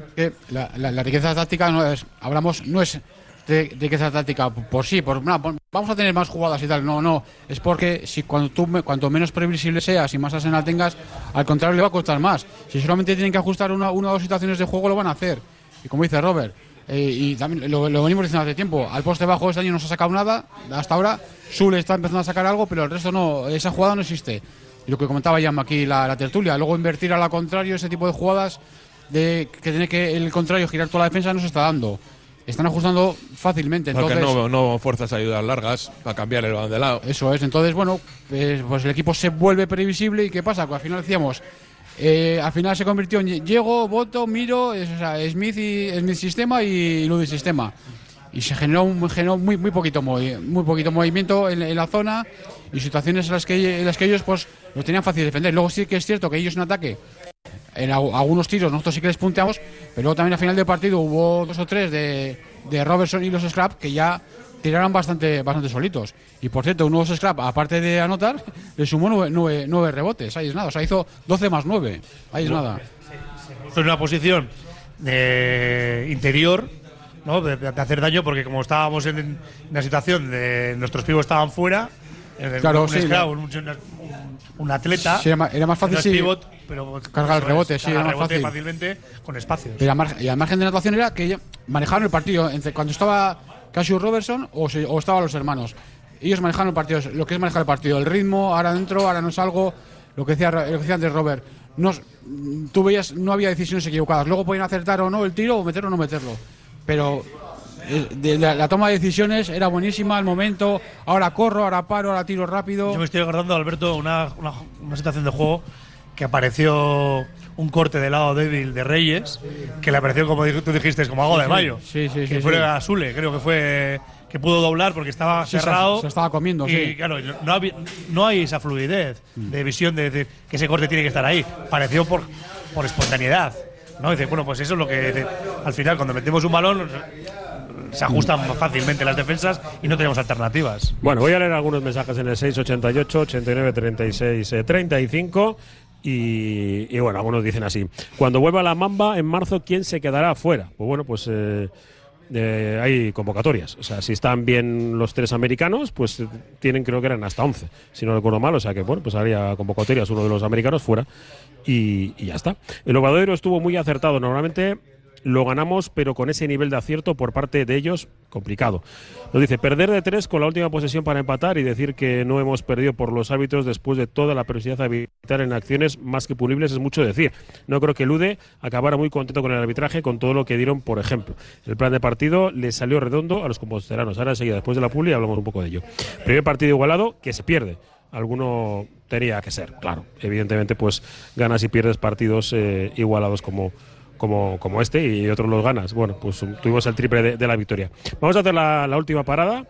la, riqueza táctica no es, hablamos, no es de riqueza táctica por sí, por, no, vamos a tener más jugadas y tal, no, no, es porque si cuando cuanto menos previsible seas y más arsenal tengas, al contrario le va a costar más. Si solamente tienen que ajustar una, una o dos situaciones de juego, lo van a hacer. Y como dice Robert, eh, y también lo, lo venimos diciendo hace tiempo, al poste bajo este año no se ha sacado nada, hasta ahora Sule está empezando a sacar algo, pero el resto no, esa jugada no existe. Lo que comentaba ya aquí la, la tertulia, luego invertir a la contrario ese tipo de jugadas de que tiene que el contrario girar toda la defensa no se está dando. Están ajustando fácilmente. Porque Entonces, no, no fuerzas ayudas largas para cambiar el balón de lado. Eso es. Entonces, bueno, eh, pues el equipo se vuelve previsible. ¿Y qué pasa? Que al final decíamos, eh, al final se convirtió en llego, voto, miro, es, o sea, Smith y Smith sistema y Ludi sistema. Y se generó, un, generó muy, muy, poquito, muy poquito movimiento en, en la zona y situaciones en las, que, en las que ellos pues lo tenían fácil de defender. Luego sí que es cierto que ellos en ataque en al- algunos tiros nosotros sí que les punteamos, pero luego también al final del partido hubo dos o tres de, de Robertson y los Scrap que ya tiraron bastante, bastante solitos. Y por cierto, uno de los Scrap, aparte de anotar, le sumó nueve, nueve- nueve rebotes. Ahí es nada, o sea, hizo 12 más 9. Ahí es nada. en una posición interior, ¿no? De, de hacer daño, porque como estábamos en, en una situación de nuestros pibos estaban fuera, eh, Claro, un, sí, esclavo, un, un- un atleta, Sí, era más fácil, pivot, pero cargar el rebote, es, sí, cargar era más rebote fácil. fácilmente con espacios. Margen- y al margen de anotación era que manejaron el partido entre cuando estaba Cassius Robertson o, se- o estaban los hermanos. Ellos manejaron el partido, lo que es manejar el partido, el ritmo, ahora dentro, ahora no salgo, lo que decía, lo que decía antes Robert. No, tú veías, no había decisiones equivocadas. Luego podían acertar o no el tiro, o meterlo o no meterlo. Pero eh, de la, la toma de decisiones era buenísima, el momento, ahora corro, ahora paro, ahora tiro rápido. Yo me estoy acordando, Alberto, una, una, una situación de juego que apareció un corte del lado débil de Reyes, que le apareció, como tú dijiste, como algo de mayo. Sí, sí, que sí, fue sí. a Sule, creo que fue que pudo doblar porque estaba Sí, se- cerrado. se estaba comiendo, y, sí. claro, no, había- no hay esa fluidez de visión de decir que ese corte tiene que estar ahí. Pareció por, por espontaneidad. ¿No? Dice, bueno, pues eso es lo que al final cuando metemos un balón se ajustan fácilmente las defensas y no tenemos alternativas. Bueno, voy a leer algunos mensajes en el 688 89 36 eh, 35 y, y bueno, algunos dicen así. Cuando vuelva la Mamba en marzo, ¿quién se quedará afuera? Pues bueno, pues eh, eh, hay convocatorias. O sea, si están bien los tres americanos, pues tienen, creo que eran hasta 11, si no recuerdo mal. O sea que, bueno, pues haría convocatorias uno de los americanos fuera y, ya está. El Obradoiro estuvo muy acertado. Normalmente lo ganamos, pero con ese nivel de acierto por parte de ellos, complicado. Nos dice, perder de tres con la última posesión para empatar y decir que no hemos perdido por los árbitros después de toda la presión a evitar en acciones más que punibles es mucho decir. No creo que Lude acabara muy contento con el arbitraje, con todo lo que dieron, por ejemplo. El plan de partido le salió redondo a los composteranos. Ahora enseguida, después de la puli, hablamos un poco de ello. Primer partido igualado que se pierde alguno tenía que ser, claro. Evidentemente, pues ganas y pierdes partidos eh, igualados como, como, como este y otros los ganas. Bueno, pues tuvimos el triple de, de la victoria. Vamos a hacer la, la última parada.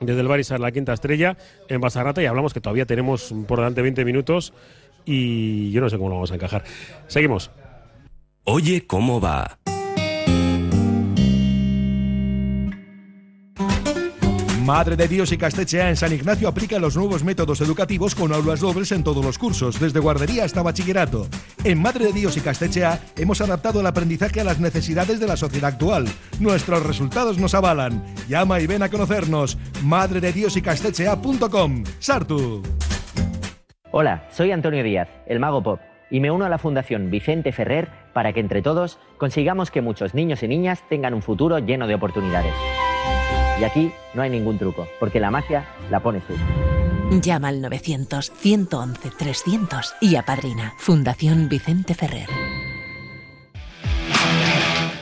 Desde el Barisar, la quinta estrella, en Basarrata, y hablamos que todavía tenemos por delante 20 minutos y yo no sé cómo lo vamos a encajar. Seguimos. Oye, ¿cómo va? Madre de Dios y Castechea en San Ignacio aplica los nuevos métodos educativos con aulas dobles en todos los cursos, desde guardería hasta bachillerato. En Madre de Dios y Castechea hemos adaptado el aprendizaje a las necesidades de la sociedad actual. Nuestros resultados nos avalan. Llama y ven a conocernos. Madre de Dios y Castechea.com. Sartu. Hola, soy Antonio Díaz, el Mago Pop, y me uno a la Fundación Vicente Ferrer para que entre todos consigamos que muchos niños y niñas tengan un futuro lleno de oportunidades. Y aquí no hay ningún truco, porque la magia la pones tú. Llama al 900-111-300 y apadrina Fundación Vicente Ferrer.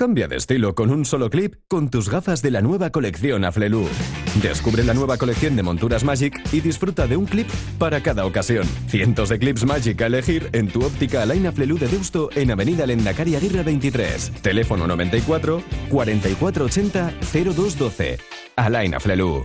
Cambia de estilo con un solo clip con tus gafas de la nueva colección Aflelu. Descubre la nueva colección de monturas Magic y disfruta de un clip para cada ocasión. Cientos de clips Magic a elegir en tu óptica Alain Aflelu de Deusto en Avenida Lendakari Aguirre 23. Teléfono 94 4480 0212. Alain Aflelu.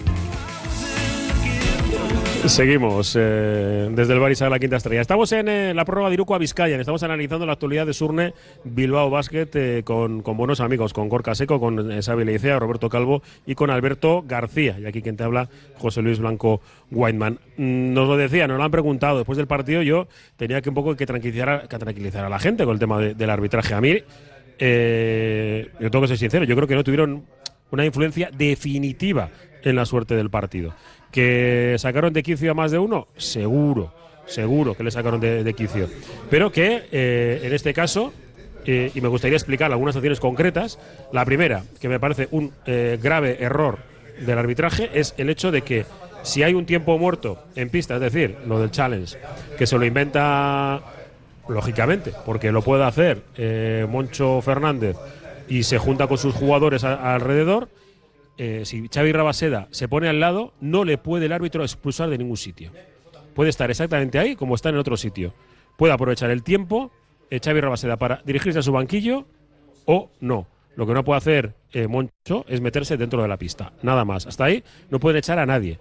Seguimos eh, desde el Barisal a la Quinta Estrella. Estamos en eh, la prórroga de Iruko a Vizcaya. Estamos analizando la actualidad de Surne Bilbao Basket eh, con, buenos amigos, con Gorka Seco, con Xavi Leicea, Roberto Calvo y con Alberto García. Y aquí quien te habla, José Luis Blanco Whiteman. Mm, nos lo decía, nos lo han preguntado después del partido. Yo tenía que un poco que tranquilizar a, que tranquilizar a la gente con el tema de- del arbitraje. A mí, yo tengo que ser sincero, yo creo que no tuvieron una influencia definitiva en la suerte del partido. ¿Que sacaron de quicio a más de uno? Seguro, seguro que le sacaron de, quicio. Pero que eh, en este caso, eh, y me gustaría explicar algunas acciones concretas, la primera, que me parece un eh, grave error del arbitraje, es el hecho de que si hay un tiempo muerto en pista, es decir, lo del challenge, que se lo inventa lógicamente, porque lo puede hacer Moncho Fernández y se junta con sus jugadores alrededor. Eh, si Xavi Rabaseda se pone al lado, no le puede el árbitro expulsar de ningún sitio. Puede estar exactamente ahí como está en otro sitio. Puede aprovechar el tiempo eh, Xavi Rabaseda para dirigirse a su banquillo o no. Lo que no puede hacer eh, Moncho es meterse dentro de la pista. Nada más. Hasta ahí no pueden echar a nadie.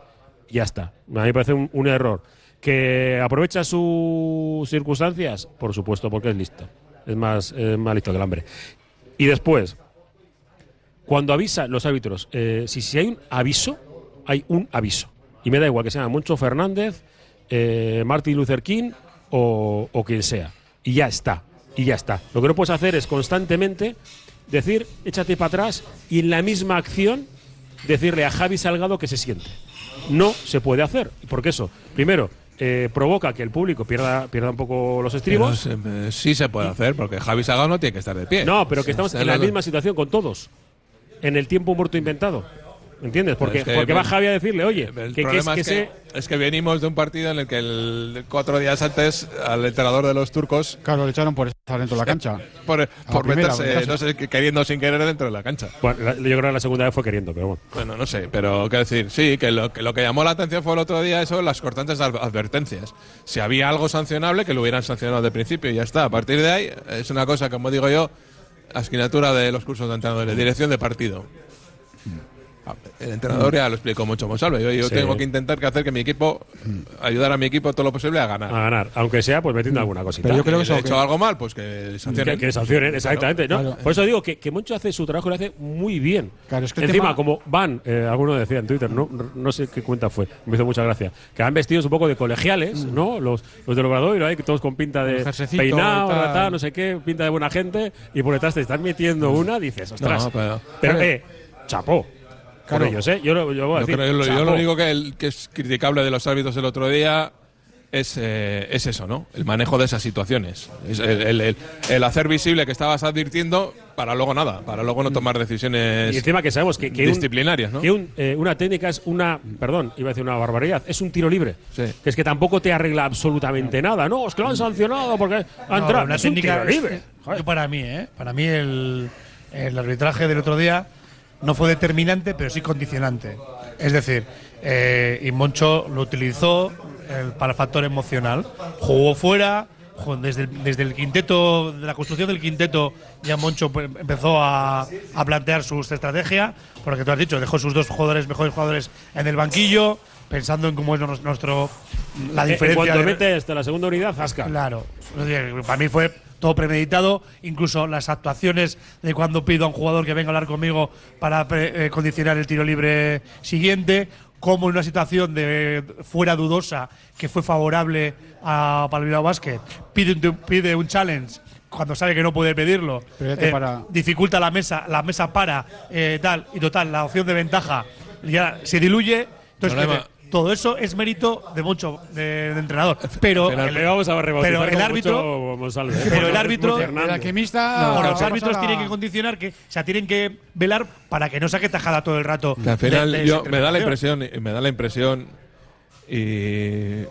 Ya está. A mí me parece un, error. ¿Que aprovecha sus circunstancias? Por supuesto, porque es listo. Es más, es más listo que el hambre. Y después, cuando avisan los árbitros, eh, si, si hay un aviso, hay un aviso. Y me da igual que sea Moncho Fernández, eh, Martin Luther King o, o quien sea. Y ya está. Y ya está. Lo que no puedes hacer es constantemente decir, échate para atrás y en la misma acción decirle a Javi Salgado que se siente. No se puede hacer. Porque eso, primero, eh, provoca que el público pierda, pierda un poco los estribos. Pero eh, sí se puede hacer, porque Javi Salgado no tiene que estar de pie. No, pero que estamos en la misma situación con todos. En el tiempo muerto inventado. ¿Entiendes? Porque, Es que- porque va Javi a decirle, oye, El que, que es problema que es, se- que, es que venimos de un partido en el que el, cuatro días antes al entrenador de los turcos. Claro, le echaron por estar dentro de la cancha. Por, por primera, meterse, no sé, que- queriendo sin querer dentro de la cancha. Bueno, la- yo creo que la segunda vez fue queriendo, pero bueno. Bueno, no sé, pero qué decir, sí, que lo, que lo que llamó la atención fue el otro día eso, las cortantes ad- advertencias. Si había algo sancionable, que lo hubieran sancionado de principio y ya está. A partir de ahí, es una cosa, como digo yo, asignatura de los cursos de entrenadores, dirección de partido. El entrenador ya lo explicó mucho Monsalve. Yo, yo Sí. tengo que intentar que hacer que mi equipo, ayudar a mi equipo todo lo posible a ganar. A ganar, aunque sea pues metiendo alguna cosita. Pero yo creo que si he hecho algo mal, pues que sancionen. Que, que sancionen, exactamente. ¿no? Claro. Por eso digo que, que Moncho hace su trabajo y lo hace muy bien. Claro, es que el Encima, tema- como van, eh, alguno decía en Twitter, no, no sé qué cuenta fue, me hizo mucha gracia, que van vestidos un poco de colegiales, ¿no? Los, los del ahí, que todos con pinta de peinado, y tal. no sé qué, pinta de buena gente, y por detrás te están metiendo una, dices, ostras. No, pero- pero, eh, chapó. Claro. Por ellos, ¿eh? Yo, lo- yo voy a decir, creo- yo lo- yo chapó. lo único que, el- que es criticable de los árbitros el otro día es, eh, es eso, ¿no? El manejo de esas situaciones. Es el, el- el- el hacer visible que estabas advirtiendo para luego nada, para luego no tomar decisiones Y encima que sabemos que, que un- disciplinarias, ¿no? que un, eh, una técnica es una, perdón, iba a decir una barbaridad, es un tiro libre. Que es que tampoco te arregla absolutamente nada. No, es que lo han sancionado porque ha No, entrado. una es un tiro libre. es- yo para mí, ¿eh? Para mí el, el arbitraje del otro día no fue determinante, pero sí condicionante. Es decir, eh, y Moncho lo utilizó eh, para el factor emocional. Jugó fuera, desde el, desde el quinteto, de la construcción del quinteto, ya Moncho pues, empezó a, a plantear su estrategia, porque tú has dicho, dejó sus dos jugadores, mejores jugadores en el banquillo, pensando en cómo es nuestro la diferencia. Metes de la segunda unidad, zasca. Claro. Para mí fue todo premeditado, incluso las actuaciones de cuando pido a un jugador que venga a hablar conmigo para pre- eh, condicionar el tiro libre siguiente, como en una situación de fuera dudosa que fue favorable a para el Bilbao Basket, pide un, pide un challenge cuando sabe que no puede pedirlo, eh, para- dificulta la mesa, la mesa para eh, tal y total la opción de ventaja ya se diluye. Entonces, Problema- todo eso es mérito de mucho de, de entrenador, pero Pero el, le vamos a rebautizar pero el árbitro Monsalve, ¿eh? pero el árbitro. El alquimista. no, los árbitros a- tienen que condicionar que, o sea, tienen que velar para que no saque tajada todo el rato. Que al final de- de yo, esa me da la impresión, y me da la impresión y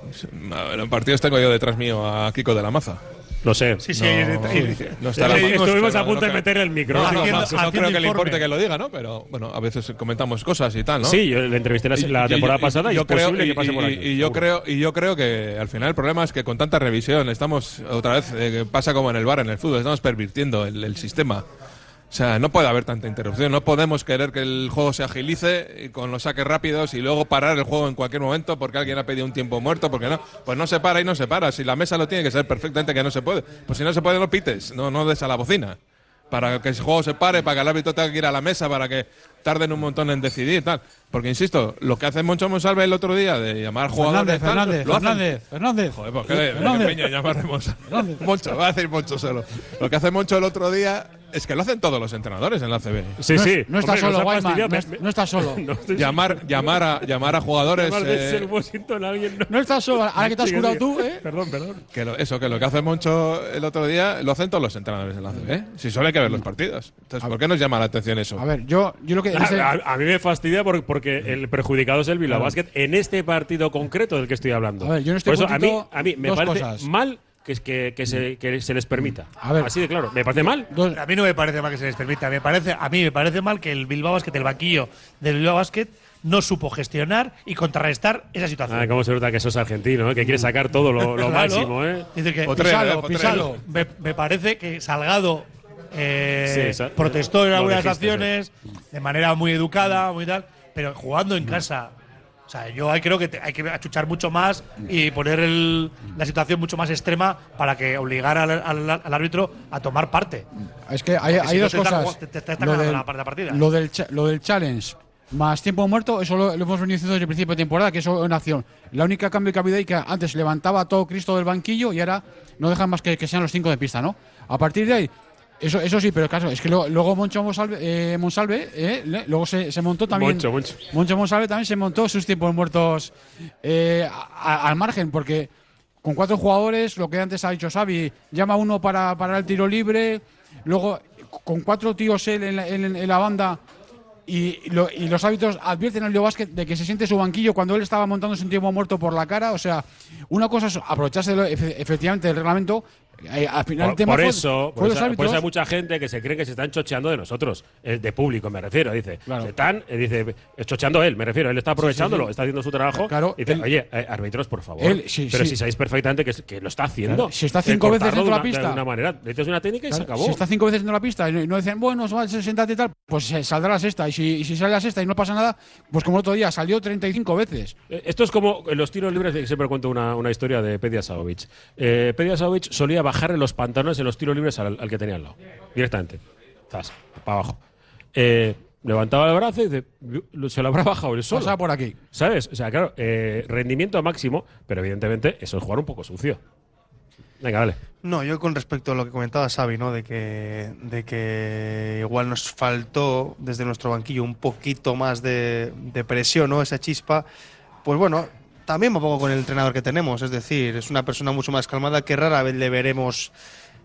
a ver, en partidos tengo yo detrás mío a Kiko de la Maza. Lo sé. Sí, sí, No, no está la Estuvimos a punto no de meterle el micro. No, Haciendo- no, no haciendo creo que le importe que lo diga, ¿no? Pero bueno, a veces comentamos cosas y tal, ¿no? Sí, yo le entrevisté la, la Y- y- temporada y- pasada y, yo es creo, posible y, que pase por y- aquí. y yo seguro. creo y yo creo que al final el problema es que con tanta revisión estamos otra vez eh, que pasa como en el bar en el fútbol estamos pervirtiendo el, el sistema o sea no puede haber tanta interrupción. No podemos querer que el juego se agilice con los saques rápidos y luego parar el juego en cualquier momento porque alguien ha pedido un tiempo muerto porque no. Pues no se para y no se para. Si la mesa lo tiene que ser perfectamente que no se puede. Pues si no se puede no pites. No no des a la bocina. Para que el juego se pare, para que el árbitro tenga que ir a la mesa, para que tarden un montón en decidir tal. Porque, insisto, lo que hace Moncho Monsalve el otro día de llamar jugadores. Fernández, tal, Fernández, lo Fernández, Fernández. Joder, ¿por qué peña llamar a Monsalve? Moncho, va a decir Moncho solo. Lo que hace Moncho el otro día es que lo hacen todos los entrenadores en la CB. Sí, no, sí. no está Hombre, solo, Guayman. No, me- es- no está solo. No Llamar, llamar, a, llamar a jugadores. Llamar de eh, ser Washington a alguien. No, está solo. Ahora que te has curado tú, ¿eh? Perdón, perdón. que lo- eso, que lo que hace Moncho el otro día lo hacen todos los entrenadores en la CB. Si solo hay que ver los partidos. Entonces, ¿por qué nos llama la atención eso? A ver, yo, yo lo que. A, ese- a- a mí me fastidia por- porque el perjudicado es el Bilbao Basket en este partido concreto del que estoy hablando. A ver, yo en este por eso a mí, a mí me parece cosas. mal que, es- que, que se, que se les permita. A ver. Así de claro. Me parece mal. dos- A mí no me parece mal que se les permita. Me parece, a mí me parece mal que el Bilbao Basket, el banquillo del Bilbao Basket, no supo gestionar y contrarrestar esa situación. Ah, cómo se nota que sos argentino, ¿eh? que quiere sacar todo lo, lo Claro. máximo. ¿eh? Dice que Potrero, Pisalo, eh, Potrero. Pisalo. Me, me parece que Salgado eh, Sí, protestó en algunas acciones de manera muy educada, muy tal, pero jugando en casa. O sea, yo ahí creo que te- hay que achuchar mucho más y poner el- la situación mucho más extrema para que obligar al, al- al árbitro a tomar parte. Es que hay, hay si no dos está- cosas. te- te está Lo del, la partida. lo del lo del challenge más tiempo muerto, eso lo, lo hemos venido diciendo desde el principio de temporada, que eso es una acción. La única cambio que ha habido ahí que antes levantaba todo Cristo del banquillo y ahora no dejan más que, que sean los cinco de pista, ¿no? A partir de ahí, eso, eso sí, pero claro, es que lo- luego Moncho Monsalve, eh, Monsalve eh, luego se, se montó también. Moncho, Moncho. Moncho Monsalve también se montó sus tiempos muertos eh, a- a- al margen, porque con cuatro jugadores, lo que antes ha dicho Xavi, llama uno para, para el tiro libre, luego con cuatro tíos él en la, en- en la banda y, lo- y los árbitros advierten al Leo Vázquez de que se siente su banquillo cuando él estaba montándose un tiempo muerto por la cara. O sea, una cosa es aprovecharse de lo- efe- efectivamente del reglamento. Eh, al final Por, tema por fue- eso, fue por eso, por árbitros. eso hay mucha gente que se cree que se están chocheando de nosotros, el de público me refiero, dice. Se están, eh, dice, eh, chocheando él, me refiero, él está aprovechándolo, sí. está haciendo su trabajo. Claro, y dice, él- oye, eh, árbitros, por favor. Él- sí, pero si sabéis perfectamente que, lo está haciendo. Claro, si está Eh, cinco veces dentro de la pista. De una manera, le dices una técnica y se Claro, acabó. Si está cinco veces dentro de la pista y no, dicen, bueno, se va, se- siéntate y tal, pues saldrá la sexta. Y si, y si sale la sexta y no pasa nada, pues como el otro día, salió 35 veces. Eh, Esto es como en los tiros libres, siempre cuento una, una historia de Pedia Saovic. Eh, Pedia Saovic solía bajarle los pantalones en los tiros libres al, al que tenía al lado, directamente. Zas, para abajo. Eh, levantaba el brazo y dice, "Yo- se lo habrá bajado él solo. Pasaba por aquí. ¿Sabes? O sea, claro, eh, rendimiento máximo, pero evidentemente eso es jugar un poco sucio. Venga, dale. No, yo con respecto a lo que comentaba Xavi, ¿no? De que, de que igual nos faltó desde nuestro banquillo un poquito más de, de presión, ¿no? Esa chispa. Pues bueno, también un poco con el entrenador que tenemos. Es decir, es una persona mucho más calmada que rara vez le veremos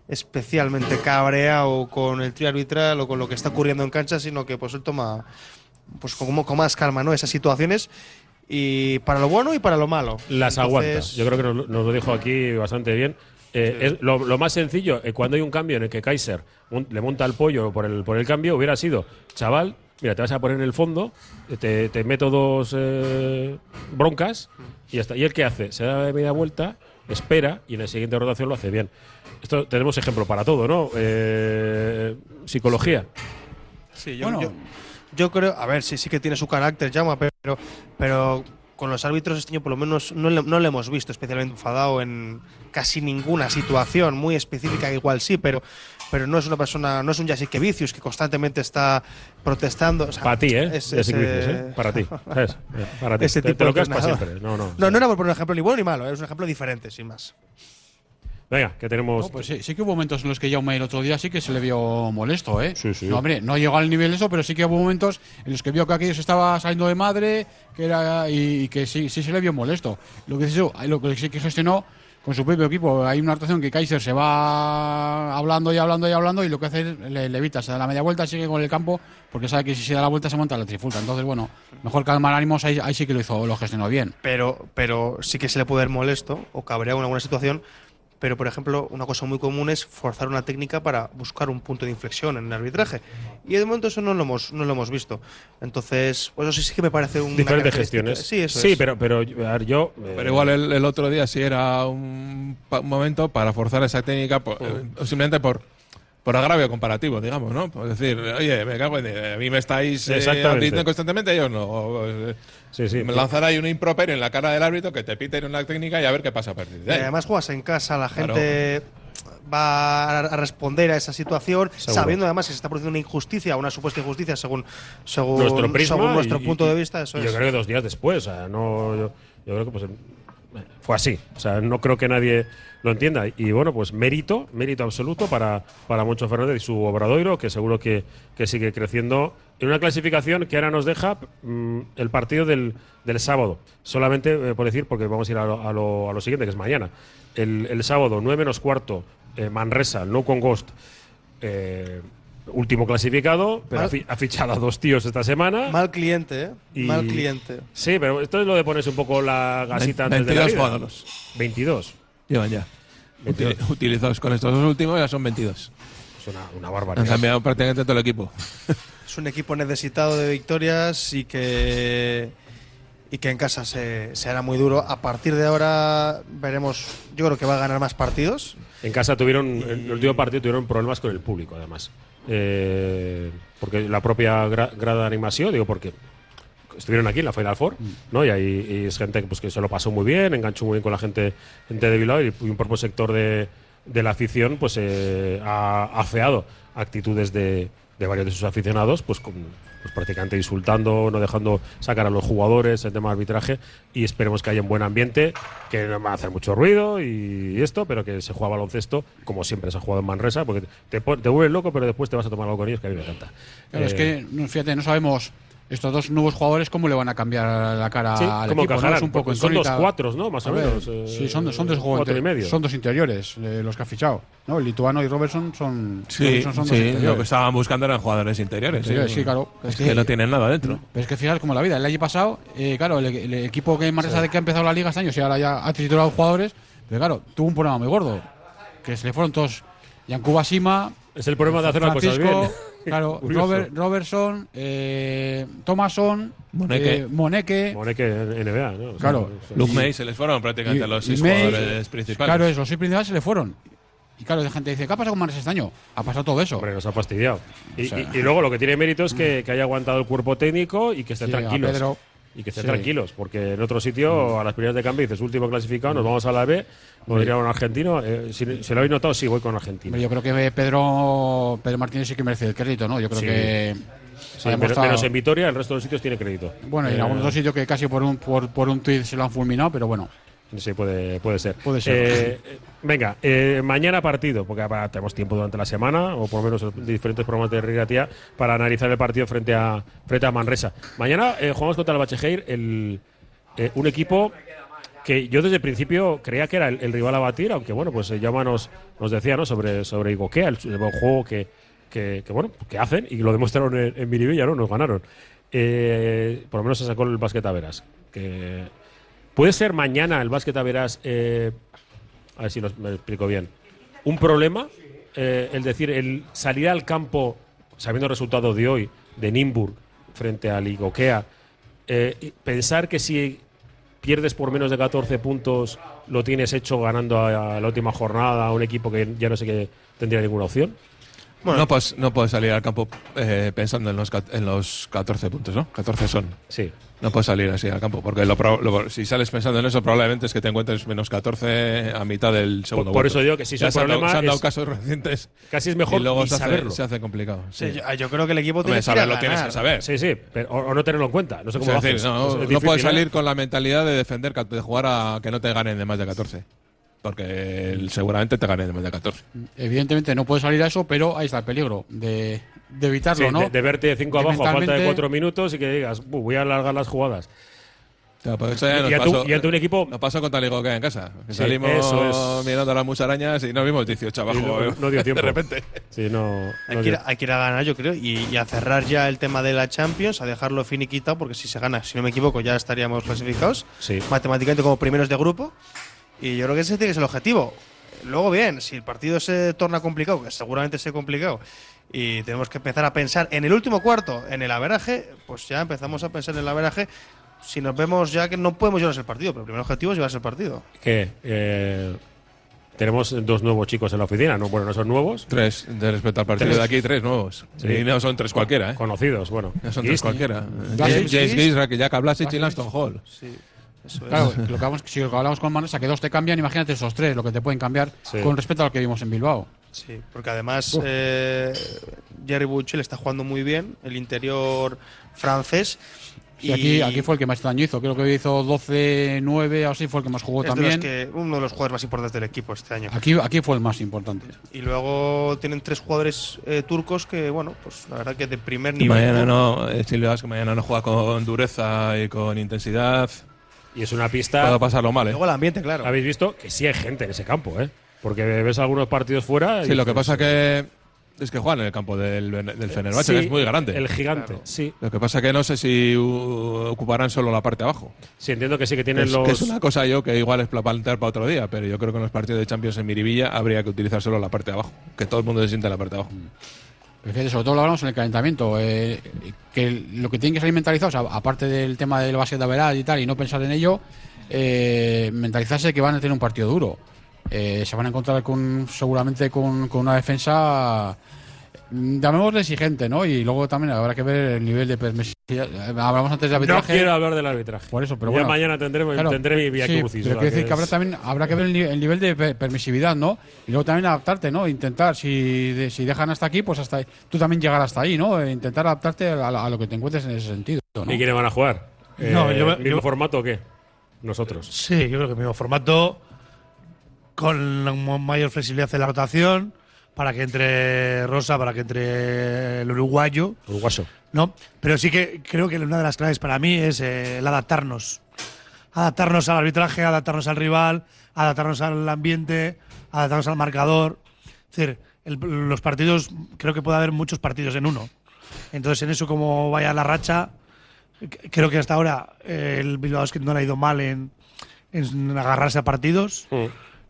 especialmente cabreado con el trío arbitral o con lo que está ocurriendo en cancha, sino que pues él toma pues como con más calma, ¿no? Esas situaciones y para lo bueno y para lo malo. Las Entonces- aguanta. Yo creo que nos, nos lo dijo aquí bastante bien. Eh, es lo, lo más sencillo, eh, cuando hay un cambio en el que Kaiser le monta el pollo por el, por el cambio, hubiera sido, chaval, mira, te vas a poner en el fondo, te, te meto dos eh, broncas y ya está. ¿Y él qué hace? Se da media vuelta, espera y en la siguiente rotación lo hace bien. Esto tenemos ejemplo para todo, ¿no? Eh, psicología. Sí, yo, yo, yo creo, a ver, sí, sí que tiene su carácter, llama, pero, pero con los árbitros este año por lo menos no le, no le hemos visto especialmente enfadado en casi ninguna situación, muy específica igual sí, pero, pero no es una persona, no es un Jessica Vicius que constantemente está protestando. o sea, Para ti, ¿eh? es- Ya es, sí que dices, eh. Para ti. ¿sabes? Para ti. Ese Te- tipo te lo de quedas para siempre. No, no. No, no era por un ejemplo ni bueno ni malo, ¿eh? es un ejemplo diferente, sin más. Venga, que tenemos. No, pues sí, sí que hubo momentos en los que Jaume el otro día sí que se le vio molesto, ¿eh? Sí, sí. No, hombre, no llegó al nivel eso, pero sí que hubo momentos en los que vio que aquello se estaba saliendo de madre que era, y, y que sí, sí se le vio molesto. Lo que, sí- lo que sí que gestionó con su propio equipo. Hay una actuación que Kaiser se va hablando y hablando y hablando y lo que hace es le, le evita, se da la media vuelta, sigue con el campo porque sabe que si se da la vuelta se monta la trifulca. Entonces, bueno, mejor calmar ánimos, ahí, ahí sí que lo hizo, lo gestionó bien. pero, pero sí que se le puede ver molesto o cabreado en alguna situación. Pero, por ejemplo, una cosa muy común es forzar una técnica para buscar un punto de inflexión en el arbitraje. Y de momento eso no lo hemos, no lo hemos visto. Entonces, pues eso sí que me parece un. Diferentes gestiones. Sí, eso sí es. pero, pero yo. eh, Pero igual el, el otro día sí era un, un momento para forzar esa técnica, por- eh, simplemente por, por agravio comparativo, digamos, ¿no? Por decir, oye, me cago en. A mí me estáis eh, constantemente, yo no. O, eh, Sí, sí. Me lanzar ahí un improperio en la cara del árbitro que te piten una técnica y a ver qué pasa a partir de Y ahí. además juegas en casa, la Claro. gente va a responder a esa situación, Seguro. sabiendo además que se está produciendo una injusticia, una supuesta injusticia según, según, nuestro prisma según nuestro y- punto y- de vista. Eso y es. Yo creo que dos días después, o sea, no, yo, yo creo que pues, fue así. O sea, no creo que nadie lo entienda. Y bueno, pues mérito, mérito absoluto para, para Moncho Fernández y su Obradoiro, que seguro que, que sigue creciendo en una clasificación que ahora nos deja mm, el partido del, del sábado. Solamente eh, por decir, porque vamos a ir a lo, a lo- a lo siguiente, que es mañana. El, el sábado, 9 menos cuarto, eh, Manresa, no con Ghost. eh, último clasificado, pero ha, Mal- fi- ha fichado a dos tíos esta semana. Mal cliente, ¿eh? Y- Mal cliente. Sí, pero esto es lo de ponerse un poco la gasita antes de la 22 vida. jugadores. 22. Llevan ya. 22. Util- utilizados con estos dos últimos ya son 22. Es una, una Han barbaridad. cambiado prácticamente todo el equipo. Es un equipo necesitado de victorias y que y que en casa se, se hará muy duro. A partir de ahora veremos, yo creo que va a ganar más partidos. En casa tuvieron, en el último partido tuvieron problemas con el público, además. Eh, porque la propia gra- grada de animación, digo, porque estuvieron aquí en la Final Four, ¿no? Y hay y es gente que, pues, que se lo pasó muy bien, enganchó muy bien con la gente, gente de Bilbao y, y un propio sector de, de la afición pues eh, ha afeado actitudes de, de varios de sus aficionados, pues con pues prácticamente insultando, no dejando sacar a los jugadores, el tema de arbitraje, y esperemos que haya un buen ambiente, que no va a hacer mucho ruido y esto, pero que se juega baloncesto, como siempre se ha jugado en Manresa, porque te, te vuelves loco, pero después te vas a tomar algo con ellos, que a mí me encanta. Claro, es Eh, que, fíjate, no sabemos estos dos nuevos jugadores, ¿cómo le van a cambiar la cara Sí, al ¿cómo equipo? ¿no? encajarán? Es un poco son dos cuatros, ¿no? Más o menos, eh, sí, son, son dos cuatro jugadores. y medio. Son dos interiores eh, los que ha fichado. ¿no? El lituano y Robertson son, Sí, Robertson son dos sí, interiores. lo que estaban buscando eran jugadores interiores. Interiores, sí, claro. Es que, que- no tienen nada dentro. Pero es que fijaos como la vida. El año pasado, eh, claro, el, el equipo que Manresa de que ha empezado la liga este año, si ahora ya ha titulado jugadores, pero claro, tuvo un problema muy gordo. Que se le fueron todos. Yankuba Sima. Es el problema de hacer las cosas bien. Claro. Robert, Robertson, eh, Thomason, Moneke. eh, Moneke. NBA, ¿no? O sea, Claro. Luke May se les fueron prácticamente y- los seis May, jugadores principales. Claro, es, los seis principales se le fueron. Y claro, la gente dice, ¿qué ha pasado con Manresa este año? Ha pasado todo eso. Hombre, nos ha fastidiado. Y, O sea- y- y luego lo que tiene mérito es que, que haya aguantado el cuerpo técnico y que a tranquilos. Pedro. Y que estén Sí. Mm. tranquilos, porque en otro sitio, a las primeras de cambio, dices último clasificado, nos vamos a la B, nos diría un argentino. eh, si, si lo habéis notado, sí, voy con Argentina. Yo creo que Pedro, Pedro Martínez sí que merece el crédito, ¿no? Yo creo Sí. que. Sí, demostrado- menos en Vitoria, el resto de los sitios tiene crédito. Bueno, y en Eh, algún otro sitio que casi por un, por, por un tuit se lo han fulminado, pero bueno. Sí, puede, puede ser. Puede ser. Eh, eh, venga, eh, mañana partido, porque ahora tenemos tiempo durante la semana, o por lo menos en diferentes programas de Rigatía, para analizar el partido frente a, frente a Manresa. Mañana eh, jugamos contra el Bachegeir, el, un equipo que yo desde el principio creía que era el, el rival a batir, aunque bueno, pues Llama nos, nos decía ¿no? sobre, sobre Igoquea, el, el buen juego que, que, que, bueno, que hacen y lo demostraron en, en Miribilla, ¿no? Nos ganaron. Por lo menos se sacó el básquet a veras. Que puede ser mañana el básquet a veras, eh, a ver si los- me explico bien, un problema, eh, el decir, el salir al campo sabiendo el resultado de hoy de Nimburg frente al Igoquea, eh, pensar que si pierdes por menos de 14 puntos, lo tienes hecho ganando a, a la última jornada a un equipo que ya no sé que tendría ninguna opción. No, puedes, no puedes salir al campo eh, pensando en los, en los 14 puntos, ¿no? 14 son. Sí. No puedes salir así al campo, porque lo pro- lo- si sales pensando en eso, probablemente es que te encuentres menos 14 a mitad del segundo por cuarto. eso digo que si se un han dado- se han dado es- casos recientes. Casi es mejor y luego ni se hace, saberlo. se hace complicado. Sí, sí. yo, yo creo que el equipo Hombre, tiene que lo tienes que saber. Sí, sí, pero- o, o no tenerlo en cuenta. No sé cómo Es lo decir, haces. no, Es no difícil, puedes ¿eh? salir con la mentalidad de defender, de jugar a que no te ganen de más de 14. Porque el- seguramente te ganen de más de 14. Evidentemente no puede salir a eso, pero ahí está el peligro de, de evitarlo, Sí, ¿no? de, de verte cinco De abajo a falta de mentalmente- cuatro minutos y que digas, "Bu, voy a alargar las jugadas. Claro, pues eso ya Y- nos y a tu- pasó- y a tu equipo- Nos pasó con Taligo que en casa. Sí, salimos eso es. mirando a las musarañas y nos vimos 18 abajo. No, no dio tiempo. De repente. Sí, no, Hay no que, ir, hay que ir a ganar, yo creo, y, y a cerrar ya el tema de la Champions, a dejarlo finiquitado, porque si se gana, si no me equivoco, ya estaríamos clasificados Sí. matemáticamente como primeros de grupo. Y yo creo que ese tiene que ser el objetivo. Luego, bien, si el partido se torna complicado, que seguramente sea complicado, y tenemos que empezar a pensar en el último cuarto, en el averaje, pues ya empezamos a pensar en el averaje. Si nos vemos ya que no podemos llevarse el partido, pero el primer objetivo es llevarse el partido. que eh, tenemos dos nuevos chicos en la oficina. No, bueno, no son nuevos. Tres, de respecto al partido Tres. de aquí, tres nuevos. Sí. Y no son tres cualquiera, ¿eh? Conocidos, bueno. No son Gis- tres cualquiera. James Gis, Rakijaka Blasic y. Lanston Hall. Sí, eso es. Claro, lo que hablamos, si lo que hablamos con Manresa, que dos te cambian, imagínate esos tres, lo que te pueden cambiar Sí. con respecto a lo que vimos en Bilbao. Sí, porque además eh, Jerry Buchel está jugando muy bien, el interior francés. Y aquí, aquí fue el que más daño hizo, creo que hizo 12-9 o así, fue el que más jugó es de los también. que, uno de los jugadores más importantes del equipo este año. Aquí, aquí fue el más importante. Y luego tienen tres jugadores eh, turcos que, bueno, pues la verdad que de primer Y nivel. mañana no, eh, Silvio Vasco mañana no juega con dureza y con intensidad. Y es una pista. Puede pasarlo mal, ¿eh? Luego el ambiente, claro. Habéis visto que sí hay gente en ese campo, ¿eh? Porque ves algunos partidos fuera. y Sí, lo que pasa que es que juegan en el campo del, del Fenerbahce, Sí, que es muy grande. El gigante, sí. Lo que pasa que no sé si uh, ocuparán solo la parte de abajo. Sí, entiendo que sí que tienen Es, los. que es una cosa yo que igual es para plantear para otro día, pero yo creo que en los partidos de Champions en Miribilla habría que utilizar solo la parte de abajo. Que todo el mundo se sienta en la parte de abajo. Pero sobre todo lo hablamos en el calentamiento, eh, que lo que tienen que salir mentalizados, aparte del tema del básquet de verdad y tal, y no pensar en ello, eh, mentalizarse que van a tener un partido duro. Eh, se van a encontrar con seguramente con, una defensa llamémosle exigente, ¿no? Y luego también habrá que ver el nivel de permisividad. Hablamos antes de No arbitraje. quiero hablar del arbitraje. Por eso, pero ya bueno. mañana tendremos, Claro, tendré mi vía sí, crucis. Pero quiero decir que que habrá también habrá que ver el, ni- el nivel de per- permisividad, ¿no? Y luego también adaptarte, ¿no? Intentar, si, de- si dejan hasta aquí, pues hasta ahí. tú también llegar hasta ahí, ¿no? E intentar adaptarte a, a lo que te encuentres en ese sentido. ¿no? ¿Y quiénes van a jugar? No, Eh, yo- ¿Mismo yo- formato o qué? Nosotros. Sí, yo creo que el mismo formato, con mayor flexibilidad en la rotación, para que entre Rosa, para que entre el uruguayo. Uruguayo. ¿no? Pero sí que creo que una de las claves para mí es eh, el adaptarnos. Adaptarnos al arbitraje, adaptarnos al rival, adaptarnos al ambiente, adaptarnos al marcador. Es decir, el- los partidos, creo que puede haber muchos partidos en uno. Entonces, en eso, como vaya la racha, creo que hasta ahora eh, el Bilbao Basket no le ha ido mal en, en agarrarse a partidos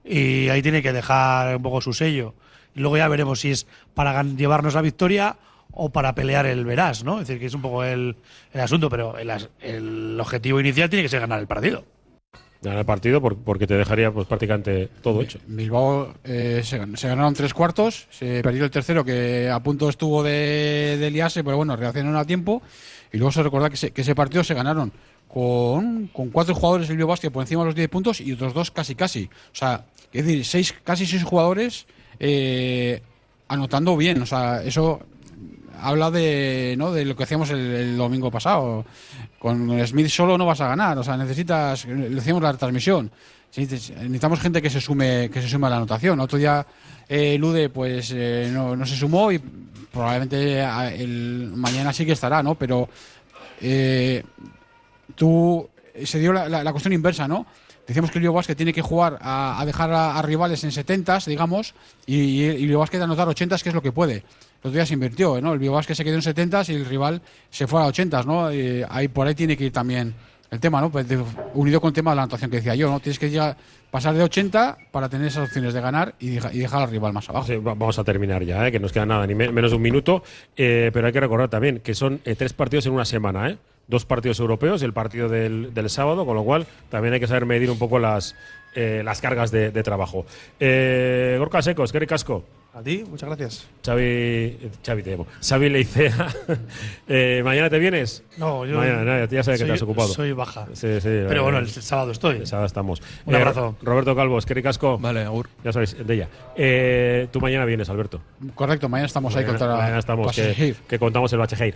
y ahí tiene que dejar un poco su sello. Y luego ya veremos si es para llevarnos la victoria o para pelear el verás, ¿no? Es decir, que es un poco el, el asunto, pero el, as- el objetivo inicial tiene que ser ganar el partido. Ganar el partido por- porque te dejaría pues prácticamente todo hecho. Bilbao eh, se, gan- se ganaron tres cuartos, se perdió el tercero que a punto estuvo de, de liarse, pero bueno, reaccionaron a tiempo. Y luego se recuerda que, se- que ese partido se ganaron con, con cuatro jugadores del Bilbao Basket por encima de los 10 puntos y otros dos casi casi. O sea, es decir, seis, casi seis jugadores eh, anotando bien. O sea, eso habla de, ¿no? de lo que hacíamos el, domingo pasado. Con Smith solo no vas a ganar, o sea, necesitas, le decíamos la transmisión, necesitamos gente que se sume, que se sume a la anotación. Otro día eh, Lude pues eh, no, no se sumó y probablemente a- el, mañana sí que estará, ¿no? Pero eh, tú se dio la- la cuestión inversa, ¿no? Decíamos que el Basket tiene que jugar a, a dejar a, a rivales en 70 digamos, y, y el Basket anotar 80 que es lo que puede. El otro día se invirtió, ¿no? El Basket se quedó en 70 y el rival se fue a 80, ¿no? Y ahí por ahí tiene que ir también el tema, ¿no? Pues de- unido con el tema de la anotación que decía yo, ¿no? Tienes que llegar, pasar de 80 para tener esas opciones de ganar y, deja- y dejar al rival más abajo. Sí, va- vamos a terminar ya, ¿eh? que nos queda nada, ni me- menos de un minuto. Eh, pero hay que recordar también que son eh, tres partidos en una semana, ¿eh? Dos partidos europeos y el partido del, del sábado, con lo cual también hay que saber medir un poco las, eh, las cargas de, de trabajo. Eh, Gorka Secos, Kerry Casco. A ti, muchas gracias. Xavi, eh, Xavi te llamo. Xavi Leicea. Eh, ¿Mañana te vienes? No, yo. Mañana, no, ya sabes que soy- te has ocupado. Soy baja. Sí, sí. Pero eh, bueno, el sábado estoy. el sábado estamos. Un Eh, abrazo. Roberto Calvo, Kerry Casco. Vale, agur. Ya sabéis, de ella. Eh, tú mañana vienes, Alberto. Correcto, mañana estamos ahí Mañana, contra mañana estamos, que contamos el Bachejeir.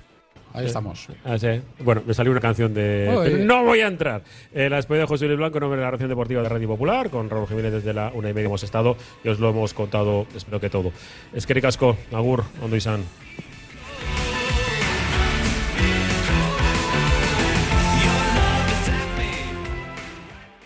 Ahí estamos. Ah, sí. Bueno, me salió una canción de. Oye. no voy a entrar. Eh, la despedida de José Luis Blanco, nombre de la Ración Deportiva de Radio Popular. Con Raúl Jiménez desde la una y media hemos estado y os lo hemos contado, espero que todo. Es que Agur, Ondo Isan.